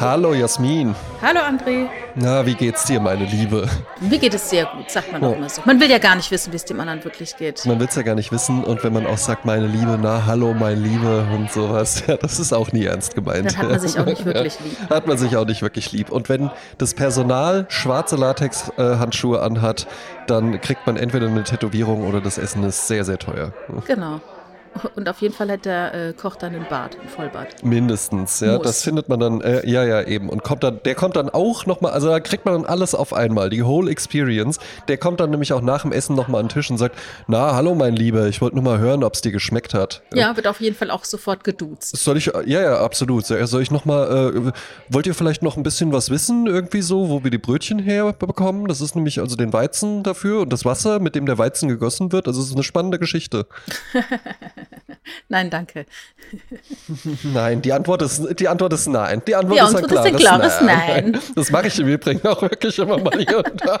Hallo Jasmin. Hallo André. Na, wie geht's dir, meine Liebe? Mir geht es sehr gut, sagt man doch immer so. Man will ja gar nicht wissen, wie es dem anderen wirklich geht. Man will's ja gar nicht wissen und wenn man auch sagt, meine Liebe, na, hallo, mein Liebe und sowas, ja, das ist auch nie ernst gemeint. Dann hat man sich auch nicht wirklich lieb. Hat man sich auch nicht wirklich lieb. Und wenn das Personal schwarze Latex-Handschuhe anhat, dann kriegt man entweder eine Tätowierung oder das Essen ist sehr, sehr teuer. Genau. Und auf jeden Fall hat der äh, Koch dann einen Bart, einen Vollbart. Mindestens, ja. Muss. Das findet man dann, äh, ja, ja, eben. Und kommt dann, der kommt dann auch nochmal, also da kriegt man dann alles auf einmal, die whole experience. Der kommt dann nämlich auch nach dem Essen nochmal an den Tisch und sagt, na, hallo mein Lieber, ich wollte nur mal hören, ob es dir geschmeckt hat. Ja, wird auf jeden Fall auch sofort geduzt. Soll ich, ja, ja, absolut. Soll ich nochmal, äh, wollt ihr vielleicht noch ein bisschen was wissen, irgendwie so, wo wir die Brötchen herbekommen? Das ist nämlich also den Weizen dafür und das Wasser, mit dem der Weizen gegossen wird. Also es ist eine spannende Geschichte. Nein, danke. Nein, die Antwort ist, die Antwort ist nein. Die Antwort Die ist ein Antwort ist ein klares, klares Nein. Das mache ich im Übrigen auch wirklich immer mal hier und da.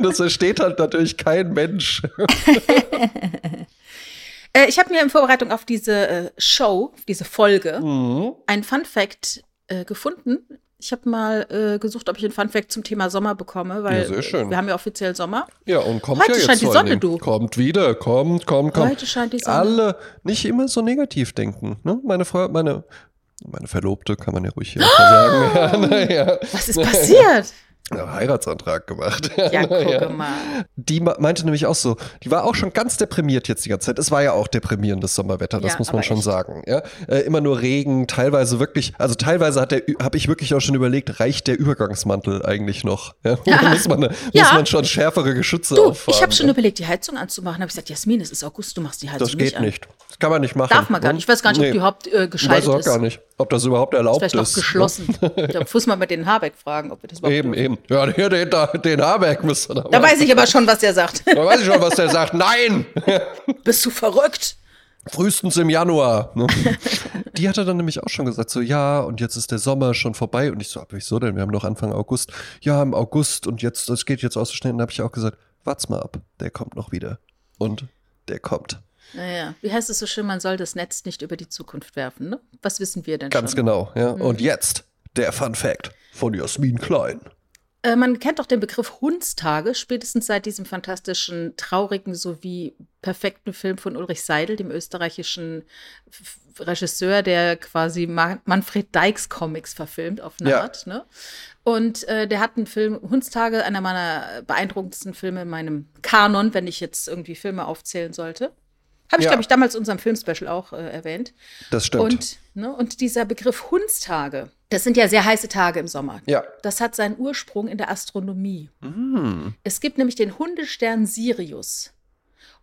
Das versteht halt natürlich kein Mensch. Äh, ich habe mir in Vorbereitung auf diese äh, Show, auf diese Folge, Mhm. ein Fun Fact äh, gefunden. Ich habe mal äh, gesucht, ob ich ein Fun Fact zum Thema Sommer bekomme, weil Ja, wir haben ja offiziell Sommer. Ja, und kommt Heute ja jetzt scheint die Sonne, du. Kommt wieder, kommt, kommt, kommt. Heute scheint die Sonne. Alle nicht immer so negativ denken. Ne? Meine Frau, meine, meine Verlobte, kann man ja ruhig hier mal sagen. Ja, naja. Was ist passiert? Ja, Heiratsantrag gemacht. Ja, gucke mal. Die meinte nämlich auch so, die war auch schon ganz deprimiert jetzt die ganze Zeit. Es war ja auch deprimierendes Sommerwetter, das Ja, muss man schon echt. sagen. Ja? Äh, immer nur Regen, teilweise wirklich, also teilweise hat der, habe ich wirklich auch schon überlegt, reicht der Übergangsmantel eigentlich noch? Ja? Oder muss, man, muss Ja. man schon schärfere Geschütze Du, auffahren? ich habe schon überlegt, die Heizung anzumachen. Habe ich gesagt, Jasmin, es ist August, du machst die Heizung Das geht nicht an. nicht. Das kann man nicht machen. Darf man gar ne? nicht. Ich weiß gar nicht, ob Nee. die überhaupt äh, Ich geschaltet weiß auch ist. gar nicht, ob das überhaupt erlaubt Vielleicht noch ist. geschlossen. Da muss man mal den Habeck fragen, ob wir das überhaupt Eben, dürfen. eben. Ja, den, den, den Habeck müsste da Da weiß ich aber schon, was er sagt. Da weiß ich schon, was der sagt. Nein! Bist du verrückt? Frühestens im Januar. Ne? Die hatte dann nämlich auch schon gesagt, so ja, und jetzt ist der Sommer schon vorbei. Und ich so, aber wieso denn? Wir haben noch Anfang August. Ja, im August und jetzt, das geht jetzt auch so schnell. Und dann habe ich auch gesagt, wart's mal ab, der kommt noch wieder. Und der kommt. Naja, wie heißt es so schön, man soll das Netz nicht über die Zukunft werfen, ne? Was wissen wir denn Ganz schon? genau, ja. Und jetzt der Fun Fact von Jasmin Klein. Äh, man kennt doch den Begriff Hundstage, spätestens seit diesem fantastischen, traurigen sowie perfekten Film von Ulrich Seidel, dem österreichischen F- Regisseur, der quasi Ma Manfred Dykes Comics verfilmt auf eine Ja. Art. Ne? Und äh, der hat einen Film, Hundstage, einer meiner beeindruckendsten Filme in meinem Kanon, wenn ich jetzt irgendwie Filme aufzählen sollte. Habe ich, Ja. glaube ich, damals in unserem Filmspecial auch äh, erwähnt. Das stimmt. Und, ne, und dieser Begriff Hundstage, das sind ja sehr heiße Tage im Sommer. ja. Das hat seinen Ursprung in der Astronomie. Hm. Es gibt nämlich den Hundestern Sirius.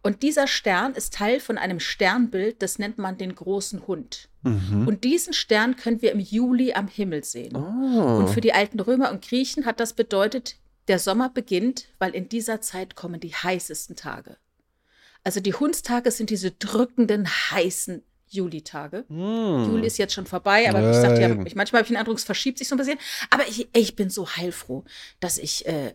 Und dieser Stern ist Teil von einem Sternbild, das nennt man den großen Hund. Mhm. Und diesen Stern können wir im Juli am Himmel sehen. Oh. Und für die alten Römer und Griechen hat das bedeutet, der Sommer beginnt, weil in dieser Zeit kommen die heißesten Tage. Also die Hundstage sind diese drückenden, heißen Julitage. Juli ist jetzt schon vorbei, aber ich sagte ja, Hm. Manchmal habe ich den Eindruck, es verschiebt sich so ein bisschen. Aber ich, ich bin so heilfroh, dass ich äh,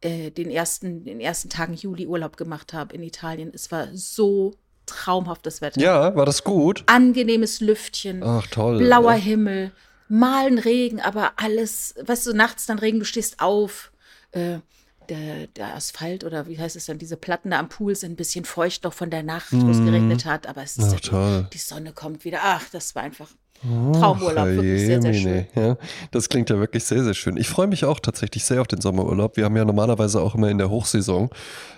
äh, den, ersten, den ersten Tagen Juli Urlaub gemacht habe in Italien. Es war so traumhaftes Wetter. Ja, war das gut? Angenehmes Lüftchen, Ach, toll. blauer Ja. Himmel, malen Regen, aber alles, weißt du, nachts dann Regen, du stehst auf. Äh, der, der Asphalt oder wie heißt es dann, diese Platten da am Pool sind ein bisschen feucht noch von der Nacht, wo es geregnet hat, aber es ist Ach, ja die, die Sonne kommt wieder. Ach, das war einfach Traumurlaub, Ach, wirklich sehr, sehr schön. Ja, das klingt ja wirklich sehr, sehr schön. Ich freue mich auch tatsächlich sehr auf den Sommerurlaub. Wir haben ja normalerweise auch immer in der Hochsaison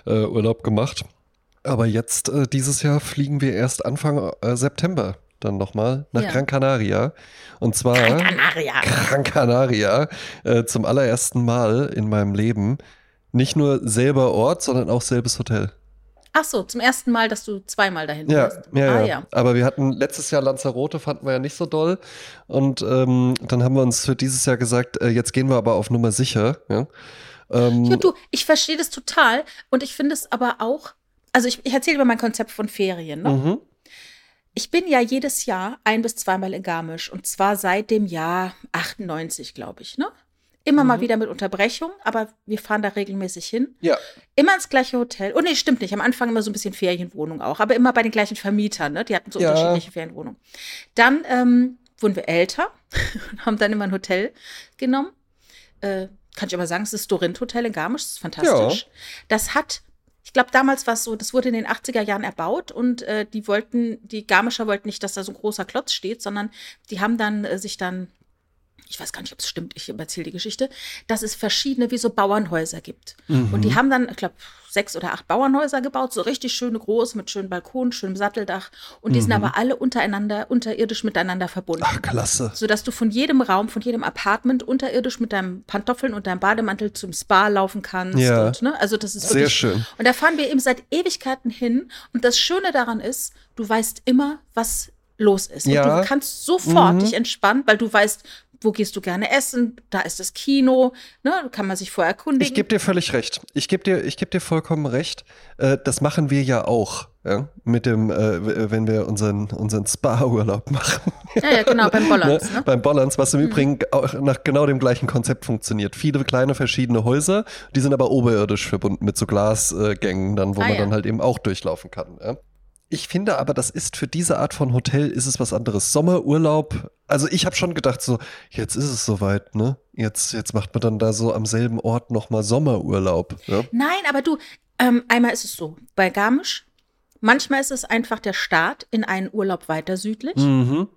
äh, Urlaub gemacht. Aber jetzt, äh, dieses Jahr, fliegen wir erst Anfang äh, September dann nochmal nach Ja. Gran Canaria. Und zwar Canaria. Gran Canaria äh, zum allerersten Mal in meinem Leben. Nicht nur selber Ort, sondern auch selbes Hotel. Ach so, zum ersten Mal, dass du zweimal dahin Ja, fährst. ja, ah, ja, ja. Aber wir hatten letztes Jahr Lanzarote, fanden wir ja nicht so doll. Und ähm, dann haben wir uns für dieses Jahr gesagt, äh, jetzt gehen wir aber auf Nummer sicher. Ja, ähm, Ja, du, ich verstehe das total und ich finde es aber auch, also ich, ich erzähle über mein Konzept von Ferien. Ne? mhm. Ich bin ja jedes Jahr ein bis zweimal in Garmisch und zwar seit dem Jahr 98, glaube ich. Ne? Immer mal wieder mit Unterbrechung, aber wir fahren da regelmäßig hin. Ja, Immer ins gleiche Hotel. Oh nee, stimmt nicht. Am Anfang immer so ein bisschen Ferienwohnung auch, aber immer bei den gleichen Vermietern. Ne? Die hatten so Ja. unterschiedliche Ferienwohnungen. Dann ähm, wurden wir älter und haben dann immer ein Hotel genommen. Äh, kann ich aber sagen, es ist das Dorint Hotel in Garmisch, das ist fantastisch. Ja. Das hat ich glaube, damals war es so, das wurde in den 80er Jahren erbaut und äh, die wollten, die Garmischer wollten nicht, dass da so ein großer Klotz steht, sondern die haben dann äh, sich dann ich weiß gar nicht, ob es stimmt, ich erzähle die Geschichte, dass es verschiedene wie so Bauernhäuser gibt. Mhm. Und die haben dann, ich glaube, sechs oder acht Bauernhäuser gebaut, so richtig schöne groß, mit schönen Balkonen, schönem Satteldach. Und die mhm. sind aber alle untereinander, unterirdisch miteinander verbunden. Ach, klasse. Sodass du von jedem Raum, von jedem Apartment unterirdisch mit deinem Pantoffeln und deinem Bademantel zum Spa laufen kannst. Ja. Und, ne? Also das ist Sehr wirklich, schön. Und da fahren wir eben seit Ewigkeiten hin. Und das Schöne daran ist, du weißt immer, was los ist. Ja. Und du kannst sofort mhm. dich entspannen, weil du weißt, wo gehst du gerne essen? Da ist das Kino, ne? kann man sich vorher erkundigen. Ich gebe dir völlig recht. Ich gebe dir, ich geb dir vollkommen recht. Äh, das machen wir ja auch. Ja? Mit dem, äh, wenn wir unseren, unseren Spa-Urlaub machen. Ja, ja, genau, beim Bollands. ne? ne? Beim Bollands, was im mhm. Übrigen auch nach genau dem gleichen Konzept funktioniert. Viele kleine verschiedene Häuser, die sind aber oberirdisch verbunden mit so Glasgängen, dann, wo ah, man ja. dann halt eben auch durchlaufen kann. Ja? Ich finde aber, das ist für diese Art von Hotel ist es was anderes. Sommerurlaub, also ich habe schon gedacht so, jetzt ist es soweit, ne? Jetzt, jetzt macht man dann da so am selben Ort nochmal Sommerurlaub. Ja? Nein, aber du, ähm, einmal ist es so, bei Garmisch, manchmal ist es einfach der Start in einen Urlaub weiter südlich. Mhm.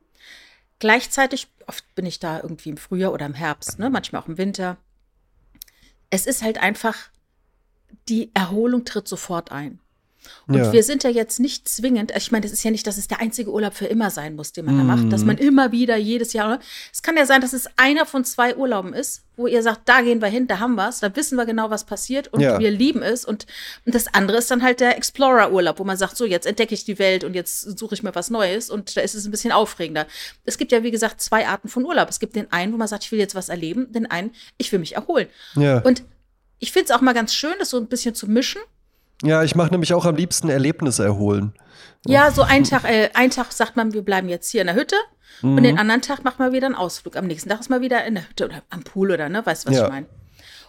Gleichzeitig, oft bin ich da irgendwie im Frühjahr oder im Herbst, ne? manchmal auch im Winter. Es ist halt einfach, die Erholung tritt sofort ein. Und ja. wir sind ja jetzt nicht zwingend, ich meine, das ist ja nicht, dass es der einzige Urlaub für immer sein muss, den man da macht, dass man mhm. immer wieder jedes Jahr, es kann ja sein, dass es einer von zwei Urlauben ist, wo ihr sagt, da gehen wir hin, da haben wir es, da wissen wir genau, was passiert und ja. wir lieben es. Und, und das andere ist dann halt der Explorer-Urlaub, wo man sagt, so, jetzt entdecke ich die Welt und jetzt suche ich mir was Neues und da ist es ein bisschen aufregender. Es gibt ja, wie gesagt, zwei Arten von Urlaub. Es gibt den einen, wo man sagt, ich will jetzt was erleben, den einen, ich will mich erholen. Ja. Und ich finde es auch mal ganz schön, das so ein bisschen zu mischen. Ja, ich mache nämlich auch am liebsten Erlebnis erholen. Ja, so einen Tag, äh, einen Tag sagt man, wir bleiben jetzt hier in der Hütte mhm. und den anderen Tag machen wir wieder einen Ausflug. Am nächsten Tag ist mal wieder in der Hütte oder am Pool oder ne, weißt du, was ja. ich meine?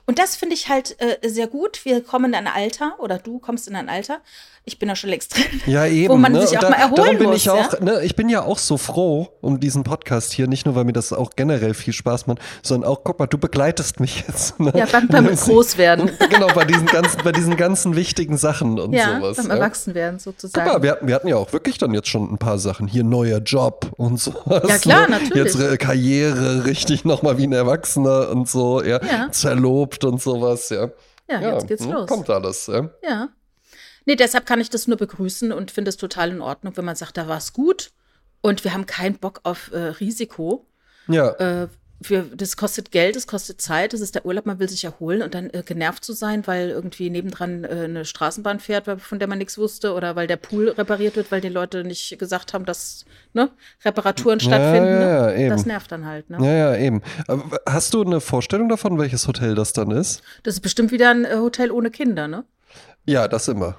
Und das finde ich halt äh, sehr gut. Wir kommen in ein Alter oder du kommst in ein Alter, ich bin da schon längst drin. Ja, eben. Wo man ne? sich auch da, mal erholen darum bin muss. Ich, auch, ja? ne, ich bin ja auch so froh um diesen Podcast hier, nicht nur, weil mir das auch generell viel Spaß macht, sondern auch, guck mal, du begleitest mich jetzt. Ne? Ja, beim, beim Großwerden. genau, bei diesen, ganzen, bei diesen ganzen wichtigen Sachen und ja, sowas. Beim ja, Erwachsenwerden sozusagen. Guck mal, wir, wir, hatten ja auch wirklich dann jetzt schon ein paar Sachen. Hier neuer Job und sowas. Ja, klar, ne? natürlich. Jetzt äh, Karriere richtig nochmal wie ein Erwachsener und so, ja. ja. Zerlobt und sowas, ja. Ja, jetzt geht's ne, los. Kommt alles, ja. Ja. Nee, deshalb kann ich das nur begrüßen und finde es total in Ordnung, wenn man sagt, da war es gut und wir haben keinen Bock auf äh, Risiko. Ja. Äh, für, das kostet Geld, das kostet Zeit, das ist der Urlaub, man will sich erholen und dann äh, genervt zu sein, weil irgendwie nebendran äh, eine Straßenbahn fährt, von der man nichts wusste oder weil der Pool repariert wird, weil die Leute nicht gesagt haben, dass ne, Reparaturen stattfinden. Ja, ja, ne? Das nervt dann halt. Ne? Ja, ja, eben. Aber hast du eine Vorstellung davon, welches Hotel das dann ist? Das ist bestimmt wieder ein äh, Hotel ohne Kinder, ne? Ja, das immer.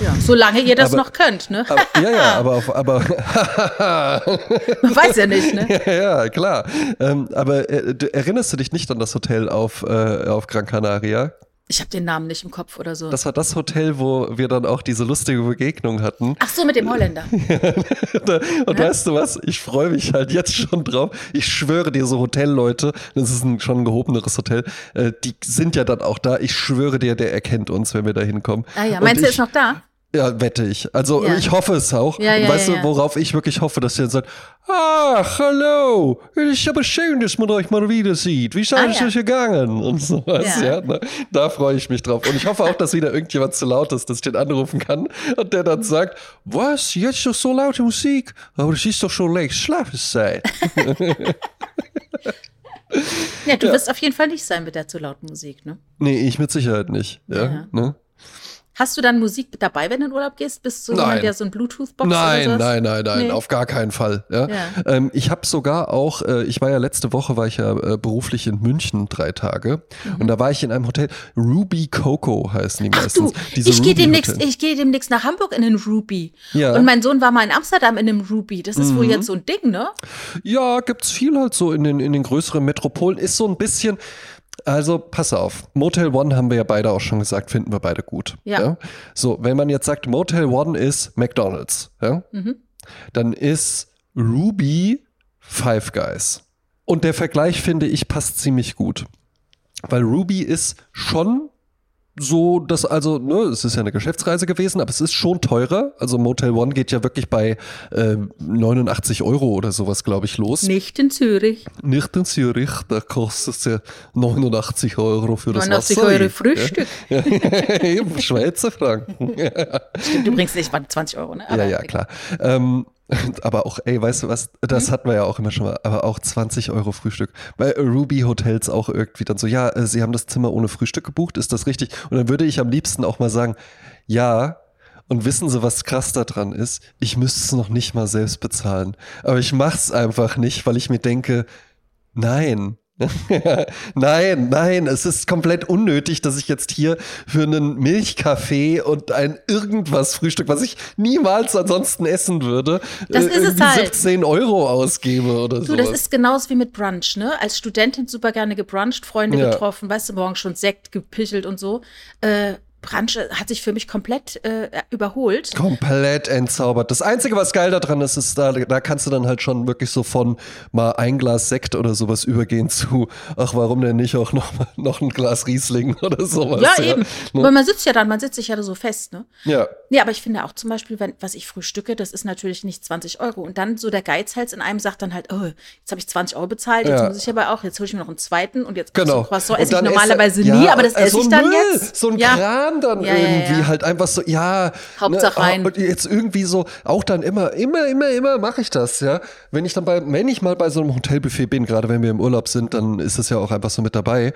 Ja, solange ihr das aber, noch könnt, ne? Aber, ja, ja, aber auf, aber man weiß ja nicht, ne? Ja, ja klar. Ähm, aber äh, erinnerst du dich nicht an das Hotel auf, äh, auf Gran Canaria? Ich habe den Namen nicht im Kopf oder so. Das war das Hotel, wo wir dann auch diese lustige Begegnung hatten. Ach so, mit dem Holländer. und ja? weißt du was? Ich freue mich halt jetzt schon drauf. Ich schwöre dir, so Hotelleute, das ist ein schon ein gehobeneres Hotel, äh, die sind ja dann auch da. Ich schwöre dir, der erkennt uns, wenn wir da hinkommen. Ah ja, meinst du, er ist noch da? Ja, wette ich. Also ja. ich hoffe es auch. Ja, ja, weißt du, worauf ich wirklich hoffe, dass ihr dann sagt, ach, hallo, es ist aber schön, dass man euch mal wieder sieht. Wie seid ah, es euch gegangen? Und sowas, ja. Ne? Da freue ich mich drauf. Und ich hoffe auch, dass wieder irgendjemand zu laut ist, dass ich den anrufen kann und der dann sagt, was, jetzt doch so laute Musik? Aber es ist doch schon längst Schlafenszeit. ja, du wirst auf jeden Fall nicht sein mit der zu lauten Musik, ne? Nee, ich mit Sicherheit nicht. Ja. Ne? Hast du dann Musik dabei, wenn du in Urlaub gehst? Bist du nein. jemand, der so ein Bluetooth-Box Nein, oder nein, nein, nein, nee. auf gar keinen Fall. Ja? ja. Ähm, ich habe sogar auch, äh, ich war ja letzte Woche, war ich ja äh, beruflich in München drei Tage mhm. und da war ich in einem Hotel, Ruby Coco heißen die Ach meistens. Du, ich gehe demnächst, ich gehe demnächst nach Hamburg in den Ruby. Ja. Und mein Sohn war mal in Amsterdam in einem Ruby. Das ist mhm. wohl jetzt so ein Ding, ne? Ja, gibt's viel halt so in den, in den größeren Metropolen. Ist so ein bisschen, also pass auf, Motel One haben wir ja beide auch schon gesagt, finden wir beide gut. Ja. ja? So, wenn man jetzt sagt, Motel One ist McDonald's, ja? Mhm. dann ist Ruby Five Guys. Und der Vergleich, finde ich, passt ziemlich gut. Weil Ruby ist schon so, dass also, ne, es ist ja eine Geschäftsreise gewesen, aber es ist schon teurer. Also Motel One geht ja wirklich bei äh, 89 Euro oder sowas, glaube ich, los. Nicht in Zürich. Nicht in Zürich, da kostet es ja 89 Euro für das 89 Wasser. Euro Frühstück. Ja, eben, Schweizer Franken. Stimmt übrigens nicht, waren 20 Euro, ne? ja, ja, klar. Ähm, aber auch, ey, weißt du was, das Mhm. hatten wir ja auch immer schon mal, aber auch 20 Euro Frühstück. Bei Ruby Hotels auch irgendwie dann so, ja, äh, sie haben das Zimmer ohne Frühstück gebucht, ist das richtig? Und dann würde ich am liebsten auch mal sagen, ja, und wissen Sie, was krass daran ist? Ich müsste es noch nicht mal selbst bezahlen. Aber ich mach's einfach nicht, weil ich mir denke, nein. nein, nein, es ist komplett unnötig, dass ich jetzt hier für einen Milchkaffee und ein irgendwas Frühstück, was ich niemals ansonsten essen würde, Das äh, ist es halt. 17 Euro ausgebe oder Du, so. das ist genauso wie mit Brunch, ne? Als Studentin super gerne gebruncht, Freunde Ja. getroffen, weißt du, morgen schon Sekt gepichelt und so. Äh, Brunch äh, hat sich für mich komplett äh, überholt. Komplett entzaubert. Das Einzige, was geil daran ist, ist, da, da kannst du dann halt schon wirklich so von mal ein Glas Sekt oder sowas übergehen zu, ach, warum denn nicht auch noch, noch ein Glas Riesling oder sowas. Ja, eben. Ne? Weil man sitzt ja dann, man sitzt sich ja so fest, ne? Ja. Ja, aber ich finde auch zum Beispiel, wenn, was ich frühstücke, das ist natürlich nicht 20 Euro. Und dann so der Geizhals in einem sagt dann halt, oh, jetzt habe ich 20 Euro bezahlt, jetzt Ja. muss ich aber auch, jetzt hole ich mir noch einen zweiten und jetzt Genau. so Croissant esse ich normalerweise nie, ja, aber das äh, esse so ich dann Müll, jetzt. So ein ja. Kram dann Ja, ja, irgendwie ja. halt einfach so, ja. Hauptsache ne, rein. Und jetzt irgendwie so, auch dann immer, immer, immer, immer mache ich das, ja. Wenn ich dann bei, wenn ich mal bei so einem Hotelbuffet bin, gerade wenn wir im Urlaub sind, dann ist das ja auch einfach so mit dabei.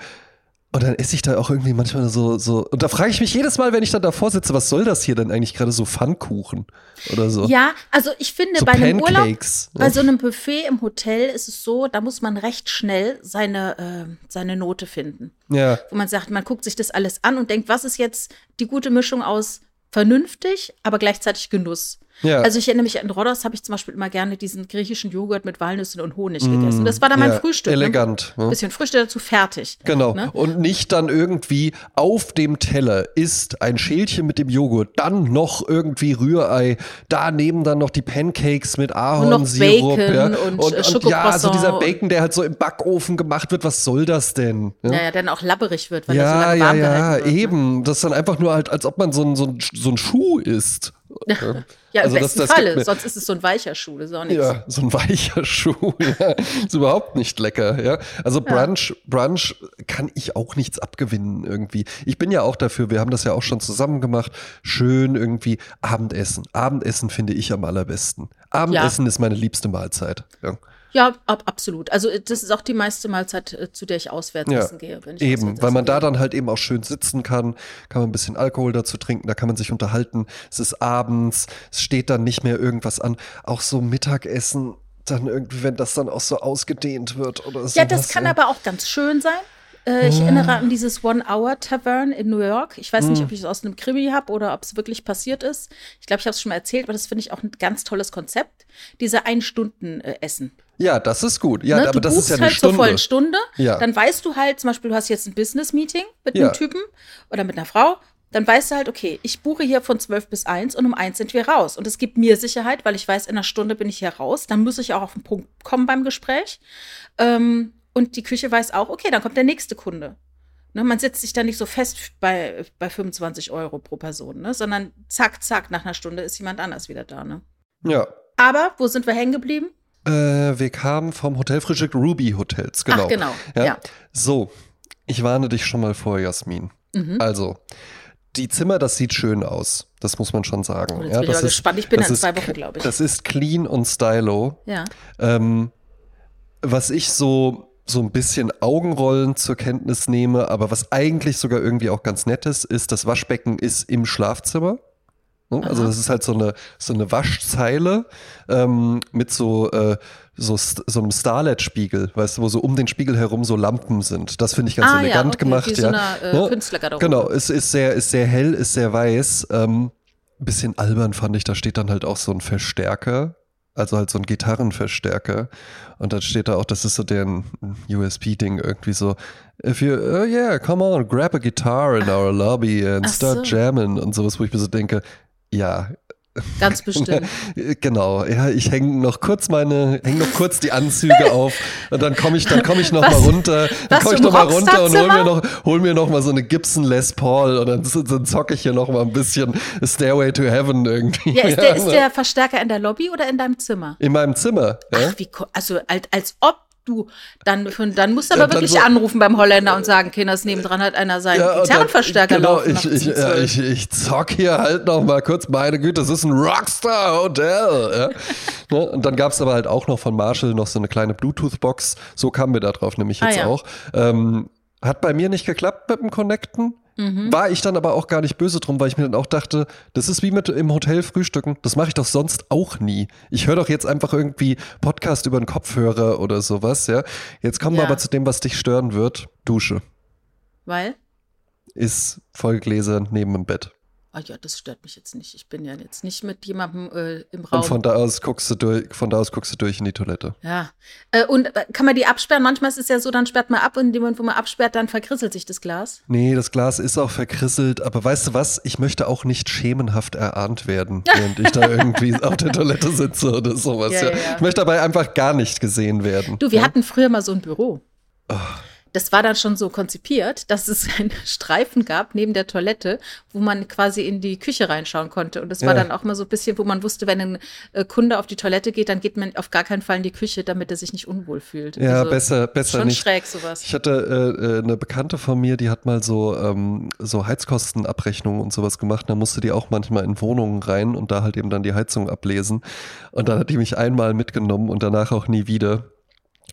Und dann esse ich da auch irgendwie manchmal so, so, und da frage ich mich jedes Mal, wenn ich dann davor sitze, was soll das hier denn eigentlich gerade so Pfannkuchen oder so? Ja, also ich finde, So bei einem Urlaub, Pancakes, ne? bei so einem Buffet im Hotel ist es so, da muss man recht schnell seine, äh, seine Note finden. Ja, Wo man sagt, man guckt sich das alles an und denkt, was ist jetzt die gute Mischung aus vernünftig, aber gleichzeitig Genuss. Ja. Also ich erinnere mich an Rhodos habe ich zum Beispiel immer gerne diesen griechischen Joghurt mit Walnüssen und Honig gegessen. Das war dann mein ja, Frühstück. Elegant. Ne? Ne? Bisschen Frühstück dazu fertig. Genau. Ne? Und nicht dann irgendwie auf dem Teller ist ein Schälchen mit dem Joghurt, dann noch irgendwie Rührei, daneben dann noch die Pancakes mit Ahornsirup. Bacon ja. und, äh, und, und ja, so dieser Bacon, der halt so im Backofen gemacht wird, was soll das denn? Ja, Naja, dann auch labberig wird, weil er so ja, lange ja, warm ja, gehalten wird. Ne? eben. Das ist dann einfach nur halt, als ob man so ein, so ein, so ein Schuh isst. Ja, im Also das- besten das gibt Falle. Sonst ist es so ein weicher Schuh, das ist auch nichts. Ja, so ein weicher Schuh, ja. Ist überhaupt nicht lecker, ja. Also Brunch, Brunch kann ich auch nichts abgewinnen irgendwie. Ich bin ja auch dafür, wir haben das ja auch schon zusammen gemacht, schön irgendwie Abendessen. Abendessen finde ich am allerbesten. Abendessen ist meine liebste Mahlzeit. Ja. Ja, ab, absolut. Also äh, das ist auch die meiste Mahlzeit, äh, zu der ich auswärts Ja, essen gehe. Wenn ich Eben, weil man da dann halt eben auch schön sitzen kann, kann man ein bisschen Alkohol dazu trinken, da kann man sich unterhalten. Es ist abends, es steht dann nicht mehr irgendwas an. Auch so Mittagessen, dann irgendwie, wenn das dann auch so ausgedehnt wird oder so. Ja, das kann aber auch ganz schön sein. Äh, ich erinnere an dieses One-Hour-Tavern in New York. Ich weiß Hm. nicht, ob ich es aus einem Krimi habe oder ob es wirklich passiert ist. Ich glaube, ich habe es schon mal erzählt, aber das finde ich auch ein ganz tolles Konzept. Diese Ein-Stunden-Essen. Ja, das ist gut. Ja, ne? aber du das ist ja eine halt Stunde. zur vollen Stunde. Ja. Dann weißt du halt, zum Beispiel, du hast jetzt ein Business-Meeting mit Ja. einem Typen oder mit einer Frau. Dann weißt du halt, okay, ich buche hier von 12 bis 1 und um 1 sind wir raus. Und es gibt mir Sicherheit, weil ich weiß, in einer Stunde bin ich hier raus. Dann muss ich auch auf den Punkt kommen beim Gespräch. Ähm, und die Küche weiß auch, okay, dann kommt der nächste Kunde. Ne, man setzt sich da nicht so fest bei, bei 25 Euro pro Person, ne, sondern zack, zack, nach einer Stunde ist jemand anders wieder da. Ne? Ja. Aber wo sind wir hängen geblieben? Äh, wir kamen vom Hotelfrühstück Ruby Hotels, genau. Ach, genau. Ja. Ja. So, ich warne dich schon mal vor, Jasmin. Mhm. Also, die Zimmer, das sieht schön aus. Das muss man schon sagen. Oh, jetzt ja, bin ich das aber gespannt. Ich bin in ist- zwei Wochen, glaube ich. Das ist clean und stylo. Ja. Ähm, was ich so, so ein bisschen Augenrollen zur Kenntnis nehme, aber was eigentlich sogar irgendwie auch ganz nett ist, ist, das Waschbecken ist im Schlafzimmer. Ne? Also das ist halt so eine, so eine Waschzeile ähm, mit so, äh, so, so einem Starlet-Spiegel, weißt du, wo so um den Spiegel herum so Lampen sind. Das finde ich ganz ah, elegant ja, okay, gemacht. Wie so ja. eine äh, Ne? Künstlergarderobe. Genau, es ist sehr, ist sehr hell, ist sehr weiß. Ähm, bisschen albern fand ich, da steht dann halt auch so ein Verstärker, also halt so ein Gitarrenverstärker. Und dann steht da auch, das ist so deren USB-Ding irgendwie so, if you, oh yeah, come on, grab a guitar in our lobby and Ach start so. jamming und sowas, wo ich mir so denke, ja, Ganz bestimmt. genau, ja, ich hänge noch kurz meine, hänge noch kurz die Anzüge auf und dann komme ich, dann komme ich noch was, mal runter, dann komme ich noch mal runter und hol mir noch, hol mir noch mal so eine Gibson Les Paul und dann, dann zocke ich hier noch mal ein bisschen Stairway to Heaven irgendwie. Ja, ist, der, ist der Verstärker in der Lobby oder in deinem Zimmer? In meinem Zimmer. Ja? Ach, wie, also als, als ob Du, dann, dann musst du aber ja, wirklich so, anrufen beim Holländer und sagen, Kinders, nebendran hat einer seinen ja, Gitarrenverstärker genau, laufen. Ich, ich, ja, ich, ich zock hier halt noch mal kurz, meine Güte, das ist ein Rockstar-Hotel. Ja? ne? Und dann gab es aber halt auch noch von Marshall noch so eine kleine Bluetooth-Box. So kamen wir da drauf nämlich ah, jetzt ah, auch. Ähm, hat bei mir nicht geklappt mit dem Connecten. Mhm. War ich dann aber auch gar nicht böse drum, weil ich mir dann auch dachte, das ist wie mit im Hotel frühstücken. Das mache ich doch sonst auch nie. Ich höre doch jetzt einfach irgendwie Podcast über den Kopfhörer oder sowas, ja. Jetzt kommen ja. wir aber zu dem, was dich stören wird. Dusche. Weil? Ist Vollgläser neben dem Bett ah ja, das stört mich jetzt nicht. Ich bin ja jetzt nicht mit jemandem äh, im Raum. Und von da aus guckst du durch, von da aus guckst du durch in die Toilette. Ja. Äh, und äh, kann man die absperren? Manchmal ist es ja so, dann sperrt man ab und in dem Moment, wo man absperrt, dann verkrisselt sich das Glas. Nee, das Glas ist auch verkrisselt, aber weißt du was? Ich möchte auch nicht schemenhaft erahnt werden, während ich da irgendwie auf der Toilette sitze oder sowas. Ja, ja. Ja. Ich möchte dabei einfach gar nicht gesehen werden. Du, wir hatten früher mal so ein Büro. Oh das war dann schon so konzipiert, dass es einen Streifen gab neben der Toilette, wo man quasi in die Küche reinschauen konnte. Und das war ja. dann auch mal so ein bisschen, wo man wusste, wenn ein äh, Kunde auf die Toilette geht, dann geht man auf gar keinen Fall in die Küche, damit er sich nicht unwohl fühlt. Ja, also, besser, besser schon nicht. schräg sowas. Ich hatte äh, äh, eine Bekannte von mir, die hat mal so, ähm, so Heizkostenabrechnungen und sowas gemacht. Da musste die auch manchmal in Wohnungen rein und da halt eben dann die Heizung ablesen. Und dann hat die mich einmal mitgenommen und danach auch nie wieder.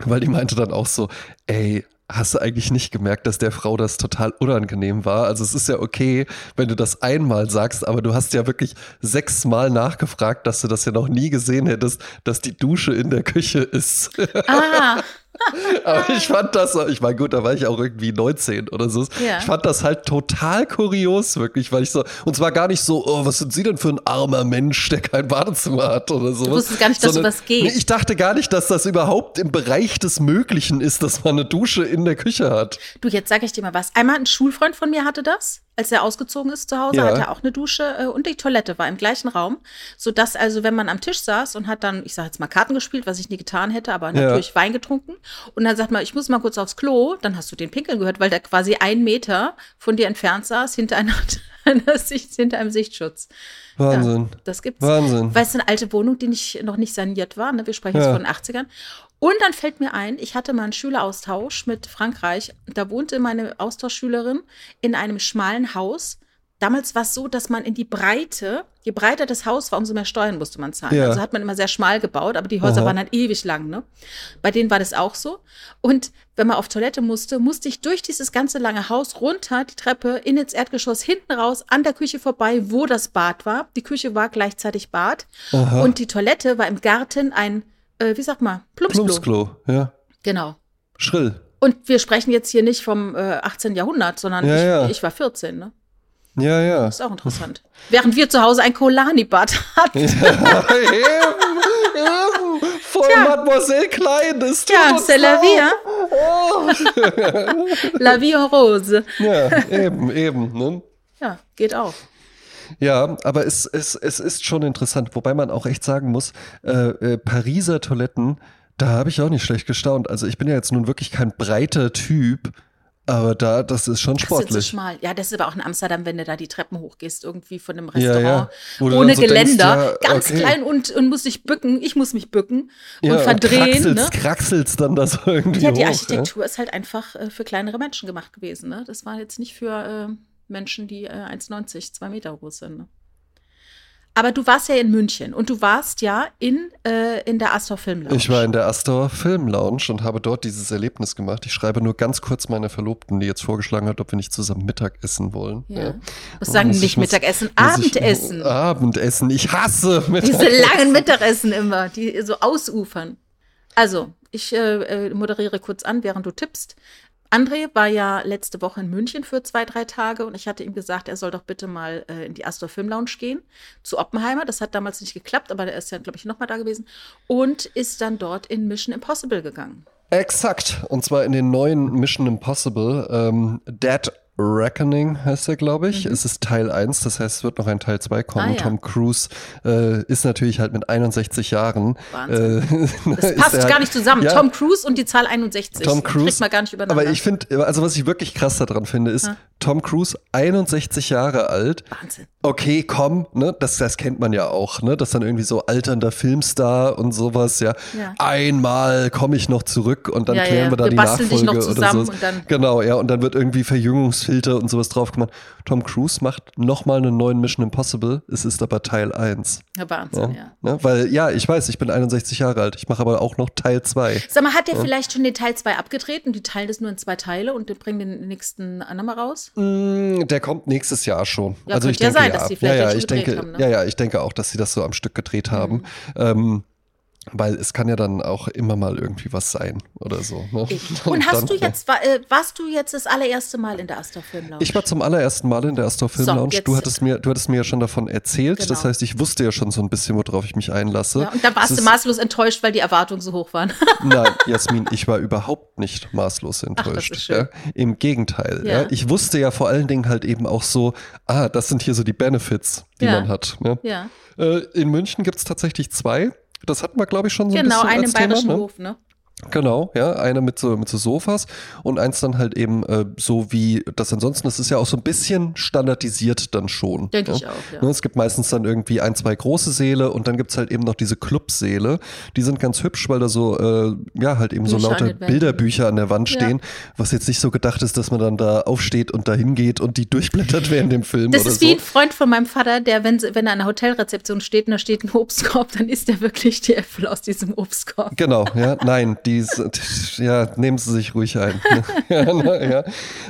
Weil die meinte dann auch so, ey, hast du eigentlich nicht gemerkt, dass der Frau das total unangenehm war. Also es ist ja okay, wenn du das einmal sagst, aber du hast ja wirklich sechsmal nachgefragt, dass du das ja noch nie gesehen hättest, dass die Dusche in der Küche ist. Ah. Aber ich fand das, ich meine, gut, da war ich auch irgendwie 19 oder so. Ja. Ich fand das halt total kurios, wirklich, weil ich so, und zwar gar nicht so, oh, was sind Sie denn für ein armer Mensch, der kein Badezimmer hat oder sowas. Du wusstest gar nicht, dass Sondern, sowas geht. Nee, ich dachte gar nicht, dass das überhaupt im Bereich des Möglichen ist, dass man eine Dusche in der Küche hat. Du, jetzt sage ich dir mal was. Einmal ein Schulfreund von mir hatte das als er ausgezogen ist zu Hause, ja. hatte er auch eine Dusche äh, und die Toilette war im gleichen Raum, sodass also, wenn man am Tisch saß und hat dann, ich sage jetzt mal Karten gespielt, was ich nie getan hätte, aber natürlich ja. Wein getrunken und dann sagt man, ich muss mal kurz aufs Klo, dann hast du den Pinkeln gehört, weil der quasi ein Meter von dir entfernt saß, hinter einer, einer Sicht, hinter einem Sichtschutz. Wahnsinn. Ja, das gibt's. Wahnsinn. Weil es eine alte Wohnung, die nicht, noch nicht saniert war. Ne? Wir sprechen jetzt von den 80ern. Und dann fällt mir ein, ich hatte mal einen Schüleraustausch mit Frankreich. Da wohnte meine Austauschschülerin in einem schmalen Haus Damals war es so, dass man in die Breite, je breiter das Haus war, umso mehr Steuern musste man zahlen. Ja. Also hat man immer sehr schmal gebaut, aber die Häuser Aha. waren dann ewig lang. Ne? Bei denen war das auch so. Und wenn man auf Toilette musste, musste ich durch dieses ganze lange Haus runter, die Treppe, in ins Erdgeschoss, hinten raus, an der Küche vorbei, wo das Bad war. Die Küche war gleichzeitig Bad. Aha. Und die Toilette war im Garten ein, äh, wie sagt man, Plumpsklo. Plumpsklo, ja. Genau. Schrill. Und wir sprechen jetzt hier nicht vom äh, 18. Jahrhundert, sondern ja, ich, ja. ich war 14, ne? Ja, ja. Das ist auch interessant. Während wir zu Hause ein Kolani-Bad hatten. Ja, eben, eben. Voll Tja. Mademoiselle Klein, das tut Ja, c'est la vie, hein? Oh. la vie en rose. Ja, eben, eben. Ne? Ja, geht auch. Ja, aber es, es, es ist schon interessant, wobei man auch echt sagen muss, äh, äh, Pariser Toiletten, da habe ich auch nicht schlecht gestaunt. Also ich bin ja jetzt nun wirklich kein breiter Typ, aber da, das ist schon sportlich. Das ist so schmal. Ja, das ist aber auch in Amsterdam, wenn du da die Treppen hochgehst, irgendwie von einem Restaurant ja, ja. ohne so Geländer. Denkst, ja, ganz okay. klein und, und muss sich bücken. Ich muss mich bücken und verdrehen. Und kraxelst, ne? kraxelst dann das irgendwie. Ja, die Architektur ist halt einfach äh, für kleinere Menschen gemacht gewesen. Ne? Das war jetzt nicht für äh, Menschen, die äh, 1,90, 2 Meter groß sind. Ne? Aber du warst ja in München und du warst ja in, äh, in der Astor Film Lounge. Ich war in der Astor Film Lounge und habe dort dieses Erlebnis gemacht. Ich schreibe nur ganz kurz meiner Verlobten, die jetzt vorgeschlagen hat, ob wir nicht zusammen Mittag essen wollen. Ja. ja. Was sagen nicht muss, Mittagessen? Abendessen. Ich, Abendessen. Ich hasse Mittagessen. Diese langen Mittagessen immer, die so ausufern. Also, ich äh, äh moderiere kurz an, während du tippst. André war ja letzte Woche in München für zwei, drei Tage und ich hatte ihm gesagt, er soll doch bitte mal äh, in die Astor Film Lounge gehen zu Oppenheimer. Das hat damals nicht geklappt, aber der ist ja, glaube ich, nochmal da gewesen und ist dann dort in Mission Impossible gegangen. Exakt. Und zwar in den neuen Mission Impossible. Ähm, Dead Reckoning heißt er, glaube ich. Es ist Teil 1, das heißt, es wird noch ein Teil 2 kommen. Mhm. Ah, ja. Tom Cruise äh, ist natürlich halt mit 61 Jahren. Wahnsinn. Äh, Das passt er gar halt- nicht zusammen. Ja, Tom Cruise und die Zahl 61. Tom Cruise. Kriegt man gar nicht übereinander. Aber ich finde, also was ich wirklich krass daran finde, ist, Tom Cruise, 61 Jahre alt. Wahnsinn. Okay, komm, ne, das, das kennt man ja auch, ne, dass dann irgendwie so alternder Filmstar und sowas, ja. Ja. Einmal komme ich noch zurück und dann Ja, klären ja, wir da wir die Nachfolge oder so. genau, ja, und dann wird irgendwie Verjüngungsfilter und sowas drauf gemacht. Tom Cruise macht nochmal einen neuen Mission Impossible. Es ist aber Teil 1. Ja, Wahnsinn, ja. Ne? Weil, ja, ich weiß, ich bin 61 Jahre alt. Ich mache aber auch noch Teil 2. Sag mal, hat der vielleicht schon den Teil 2 abgedreht und die teilen das nur in zwei Teile und bringen den nächsten andermal raus? Mm, Der kommt nächstes Jahr schon. Ja, also ich ja denke, sein, ja. ja, ja, ich denke, haben, ne? ja, ja, ich denke auch, dass sie das so am Stück gedreht haben. Mhm. Ähm, weil es kann ja dann auch immer mal irgendwie was sein oder so. Ne? Und hast dann, du jetzt, war, äh, warst du jetzt das allererste Mal in der Astor Film Lounge? Ich war zum allerersten Mal in der Astor Film So, Lounge. du, hattest mir, du hattest mir ja schon davon erzählt. Das Genau. heißt, ich wusste ja schon so ein bisschen, worauf ich mich einlasse. ja, und da warst Es du maßlos enttäuscht, weil die Erwartungen so hoch waren. Nein, Jasmin, ich war überhaupt nicht maßlos enttäuscht. ist schön. ja. Im Gegenteil. Ja. Ich wusste ja vor allen Dingen halt eben auch so, ah, das sind hier so die Benefits, die man hat. Ja. ja, Äh, in München gibt es tatsächlich zwei. Das hatten wir, glaube ich, schon so ein genau, bisschen einen als im bayerischen Thema. Ne? Hof, ne? Genau, ja, eine mit so, mit so Sofas und eins dann halt eben äh, so wie das ansonsten, das ist ja auch so ein bisschen standardisiert dann schon. Denke ja. ich auch, ja. Ne, Es gibt meistens dann irgendwie ein, zwei große Säle und dann gibt es halt eben noch diese Clubsäle. Die sind ganz hübsch, weil da so, äh, ja, halt eben so Bücher an lauter. Bilderbücher an der Wand Ja. stehen, was jetzt nicht so gedacht ist, dass man dann da aufsteht und da hingeht und die durchblättert während dem Film Das ist so. wie ein Freund von meinem Vater, der, wenn, wenn er an der Hotelrezeption steht und da steht ein Obstkorb, dann isst er wirklich die Äpfel aus diesem Obstkorb. Genau, ja, nein, die, sind- ja, nehmen Sie sich ruhig ein. ja, na, ja.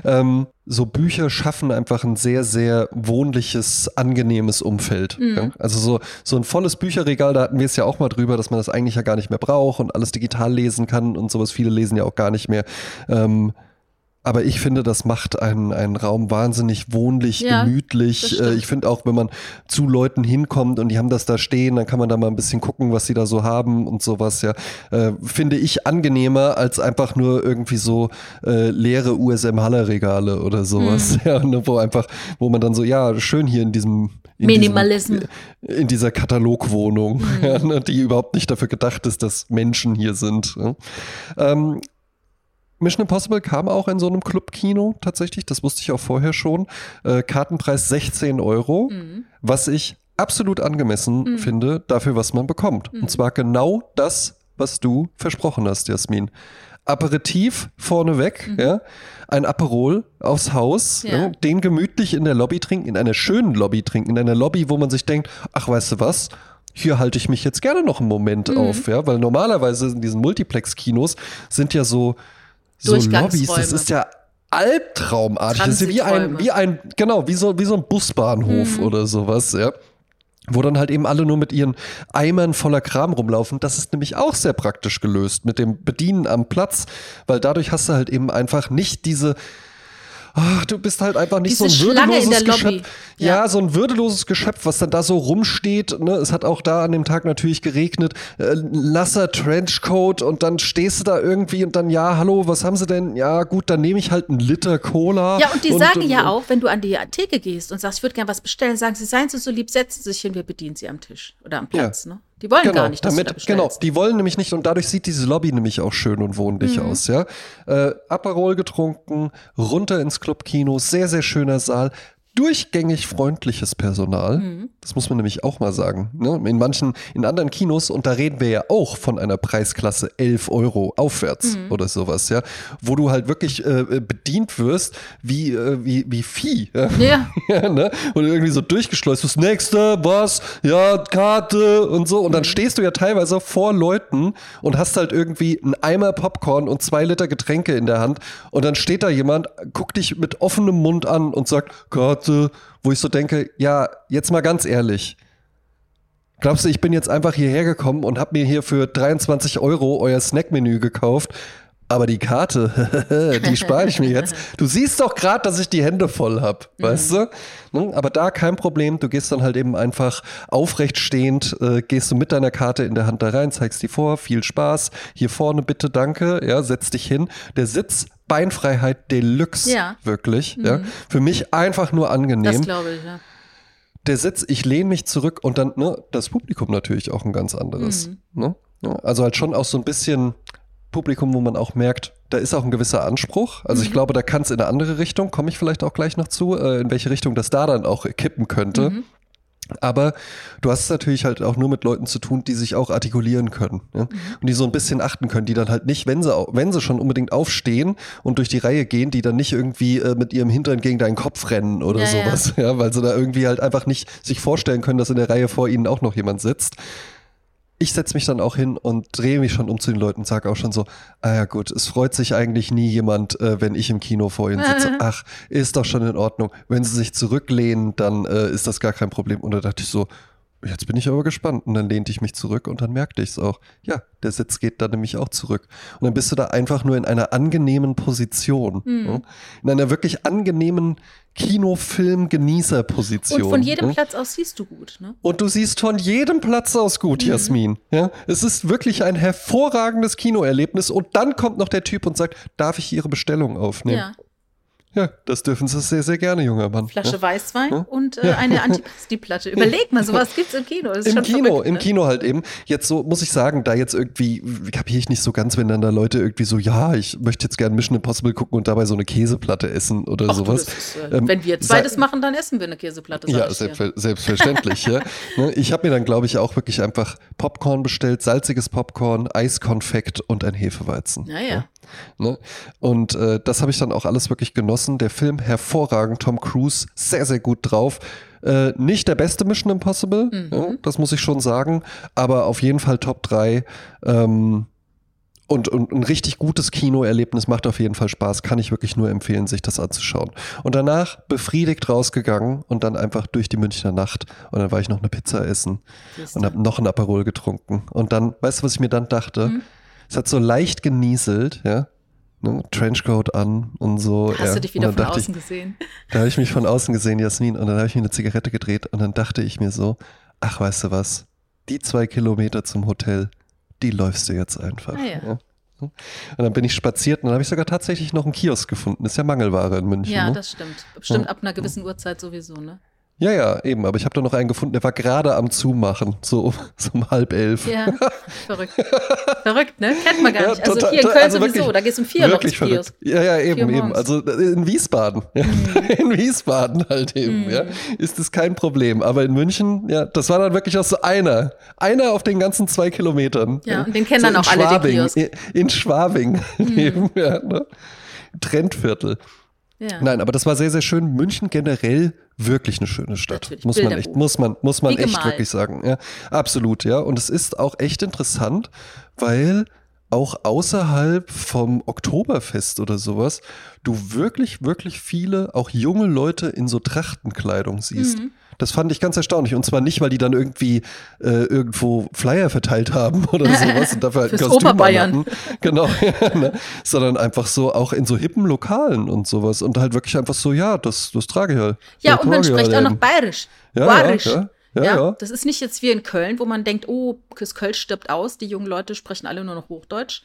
Ähm, so Bücher schaffen einfach ein sehr, sehr wohnliches, angenehmes Umfeld. Ja? Also so, so ein volles Bücherregal, da hatten wir es ja auch mal drüber, dass man das eigentlich ja gar nicht mehr braucht und alles digital lesen kann und sowas. Viele lesen ja auch gar nicht mehr. Ähm, aber ich finde, das macht einen, einen Raum wahnsinnig wohnlich, Ja, gemütlich. Äh, ich finde auch, wenn man zu Leuten hinkommt und die haben das da stehen, dann kann man da mal ein bisschen gucken, was sie da so haben und sowas, ja. Äh, finde ich angenehmer als einfach nur irgendwie so äh, leere USM-Haller-Regale oder sowas. Mhm. Ja, ne, wo einfach, wo man dann so, ja, schön hier in diesem in Minimalism. Diesem, in dieser Katalogwohnung, Mhm. ja, ne, die überhaupt nicht dafür gedacht ist, dass Menschen hier sind. Ja. Ähm, Mission Impossible kam auch in so einem Clubkino tatsächlich, das wusste ich auch vorher schon. Äh, Kartenpreis 16 Euro, Mhm. was ich absolut angemessen finde dafür, was man bekommt. Und zwar genau das, was du versprochen hast, Jasmin. Aperitif vorneweg, ja, ein Aperol aufs Haus, Ja. ja, den gemütlich in der Lobby trinken, in einer schönen Lobby trinken, in einer Lobby, wo man sich denkt, ach, weißt du was, hier halte ich mich jetzt gerne noch einen Moment auf, ja, weil normalerweise in diesen Multiplex-Kinos sind ja so, so Lobbys, das ist ja albtraumartig. Das ist ja wie ein, wie ein, genau, wie so, wie so ein Busbahnhof Mhm. oder sowas, ja. Wo dann halt eben alle nur mit ihren Eimern voller Kram rumlaufen. Das ist nämlich auch sehr praktisch gelöst mit dem Bedienen am Platz, weil dadurch hast du halt eben einfach nicht diese. Ach, du bist halt einfach nicht Diese so ein würdeloses. Geschöpf. Ja. Ja. so ein würdeloses Geschöpf, was dann da so rumsteht. Ne? Es hat auch da an dem Tag natürlich geregnet. Äh, lasser Trenchcoat und dann stehst du da irgendwie und dann, ja, hallo, was haben sie denn? Ja, gut, dann nehme ich halt einen Liter Cola. Ja, und die sagen und, ja auch, wenn du an die Theke gehst und sagst, ich würde gerne was bestellen, sagen sie, seien Sie so lieb, setzen Sie sich hin, wir bedienen Sie am Tisch oder am Platz. Ne? Die wollen Genau, gar nicht, dass damit, du da genau, die wollen nämlich nicht und dadurch sieht diese Lobby nämlich auch schön und wohnlich Mhm. aus, ja. Äh, Aperol getrunken, runter ins Clubkino, sehr, sehr schöner Saal. Durchgängig freundliches Personal. Mhm. Das muss man nämlich auch mal sagen. Ne? In manchen, in anderen Kinos, und da reden wir ja auch von einer Preisklasse 11 Euro aufwärts Mhm. oder sowas, ja, wo du halt wirklich äh, äh, bedient wirst wie, äh, wie, wie Vieh. Ja? Ja. Ja, ne? Und irgendwie so durchgeschleust wirst, nächste, was, ja, Karte und so. Und dann stehst du ja teilweise vor Leuten und hast halt irgendwie einen Eimer Popcorn und zwei Liter Getränke in der Hand. Und dann steht da jemand, guckt dich mit offenem Mund an und sagt, Karte, wo ich so denke, ja, jetzt mal ganz ehrlich. Glaubst du, ich bin jetzt einfach hierher gekommen und hab mir hier für 23 Euro euer Snackmenü gekauft? Aber die Karte, die spare ich mir jetzt. Du siehst doch gerade, dass ich die Hände voll hab, weißt du? Ne? Aber da kein Problem. Du gehst dann halt eben einfach aufrecht stehend, äh, gehst du mit deiner Karte in der Hand da rein, zeigst die vor, viel Spaß. Hier vorne bitte, danke. Ja, setz dich hin. Der Sitz Beinfreiheit Deluxe, Ja. wirklich. Ja. Für mich einfach nur Das angenehm. glaube ich, ja. Der Sitz, ich lehne mich zurück und dann, ne, das Publikum natürlich auch ein ganz anderes. Mhm. Ne? Also halt schon auch so ein bisschen Publikum, wo man auch merkt, da ist auch ein gewisser Anspruch. Also Mhm. ich glaube, da kann es in eine andere Richtung, komme ich vielleicht auch gleich noch zu, äh, in welche Richtung das da dann auch kippen könnte. Mhm. Aber du hast es natürlich halt auch nur mit Leuten zu tun, die sich auch artikulieren können. Ja? Mhm. Und die so ein bisschen achten können, die dann halt nicht, wenn sie, wenn sie schon unbedingt aufstehen und durch die Reihe gehen, die dann nicht irgendwie äh, mit ihrem Hintern gegen deinen Kopf rennen oder Ja, ja. sowas. Ja. weil sie da irgendwie halt einfach nicht sich vorstellen können, dass in der Reihe vor ihnen auch noch jemand sitzt. Ich setze mich dann auch hin und drehe mich schon um zu den Leuten und sage auch schon so, ah ja gut, es freut sich eigentlich nie jemand, äh, wenn ich im Kino vor ihnen sitze. Ach, ist doch schon in Ordnung. Wenn sie sich zurücklehnen, dann äh, ist das gar kein Problem. Und da dachte ich so, jetzt bin ich aber gespannt. Und dann lehnte ich mich zurück und dann merkte ich es auch. Ja, der Sitz geht dann nämlich auch zurück. Und dann bist du da einfach nur in einer angenehmen Position. Ja? In einer wirklich angenehmen Kinofilm-Genießer-Position. Und von jedem ja? Platz aus siehst du gut, ne? Und du siehst von jedem Platz aus gut, Mhm. Jasmin. Ja, es ist wirklich ein hervorragendes Kinoerlebnis. Und dann kommt noch der Typ und sagt, darf ich Ihre Bestellung aufnehmen? Ja. Ja, das dürfen Sie sehr, sehr gerne, junger Mann. Flasche ja. Weißwein Ja. und äh, eine Antipasti-Platte. Überleg mal, sowas gibt's im Kino. Im Kino, verrückt, im ne? Kino halt eben. Jetzt so muss ich sagen, da jetzt irgendwie kapiere ich nicht so ganz, wenn dann da Leute irgendwie so, ja, ich möchte jetzt gerne Mission Impossible gucken und dabei so eine Käseplatte essen oder Ach, du, sowas. das ist, äh, Ähm, wenn wir zweites machen, dann essen wir eine Käseplatte. Ja, selbstver selbstverständlich. ja. Ne, Ich habe mir dann, glaube ich, auch wirklich einfach Popcorn bestellt, salziges Popcorn, Eiskonfekt und ein Hefeweizen. Ja, ja. Ne? Und äh, das habe ich dann auch alles wirklich genossen. Der Film hervorragend, Tom Cruise sehr, sehr gut drauf. Äh, nicht der beste Mission Impossible, Mhm. ja, das muss ich schon sagen, aber auf jeden Fall Top 3. Ähm, und, und ein richtig gutes Kinoerlebnis macht auf jeden Fall Spaß. Kann ich wirklich nur empfehlen, sich das anzuschauen. Und danach befriedigt rausgegangen und dann einfach durch die Münchner Nacht. Und dann war ich noch eine Pizza essen Siehst und habe noch ein Aperol getrunken. Und dann, weißt du, was ich mir dann dachte? Mhm. Es hat so leicht genieselt, ja. Ne, Trenchcoat an und so. Hast ja. du dich wieder von außen ich, gesehen? Da habe ich mich von außen gesehen, Jasmin, und dann habe ich mir eine Zigarette gedreht und dann dachte ich mir so, ach, weißt du was, die zwei Kilometer zum Hotel, die läufst du jetzt einfach. Ah, ja. Und dann bin ich spaziert und dann habe ich sogar tatsächlich noch einen Kiosk gefunden. Ist ja Mangelware in München. Ja, ne? das stimmt. Bestimmt ab einer gewissen Uhrzeit sowieso, ne? Ja, ja, eben. Aber ich habe da noch einen gefunden, der war gerade am Zumachen, so, um- so um halb elf. Ja, verrückt. verrückt, ne? Kennt man gar Ja, nicht. Also total- hier in Köln also sowieso, wirklich- da gehst du um vier Wirklich verrückt. Kiosk. Ja, ja, eben, eben. Also äh, in Wiesbaden, ja. in Wiesbaden halt eben, Mhm. ja, ist das kein Problem. Aber in München, ja, das war dann wirklich auch so einer. Einer auf den ganzen zwei Kilometern. Ja, und den kennen dann in auch alle, den Schwabing, Kiosk. Mhm. In, in Schwabing eben, ja, ne? Trendviertel. Ja. Nein, aber das war sehr, sehr schön. München generell wirklich eine schöne Stadt. Natürlich, Muss man Bilderbuch. echt, muss man, muss man Wie echt gemalt. wirklich sagen. Ja, absolut, ja. Und es ist auch echt interessant, weil auch außerhalb vom Oktoberfest oder sowas, du wirklich, wirklich viele, auch junge Leute in so Trachtenkleidung siehst. Mhm. Das fand ich ganz erstaunlich. Und zwar nicht, weil die dann irgendwie äh, irgendwo Flyer verteilt haben oder sowas und dafür halt Fürs Kostüm Oberbayern. Genau, ja, ne? sondern einfach so auch in so hippen Lokalen und sowas. Und halt wirklich einfach so, ja, das, das trage ich halt. Ja, und man spricht auch halt noch eben. bayerisch. Ja, bayerisch. ja, ja, ja, ja. Das ist nicht jetzt wie in Köln, wo man denkt, oh, Köln stirbt aus, die jungen Leute sprechen alle nur noch Hochdeutsch.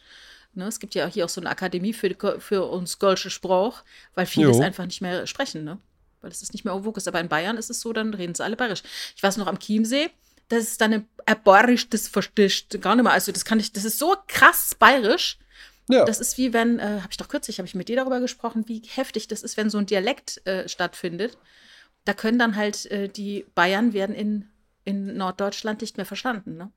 Ne, es gibt ja hier auch so eine Akademie für, für uns Kölsche Spruch, weil viele es einfach nicht mehr sprechen, ne? Weil es ist nicht mehr Fokus. Aber in Bayern ist es so, dann reden sie alle bayerisch. Ich weiß noch am Chiemsee, das ist dann ein ein bayerisch, das gar nicht mehr. Also das kann ich, das ist so krass bayerisch. Ja. Das ist wie wenn, äh, habe ich doch kürzlich, habe ich mit dir darüber gesprochen, wie heftig das ist, wenn so ein Dialekt äh, stattfindet. Da können dann halt äh, die Bayern werden in, in Norddeutschland nicht mehr verstanden. Ne?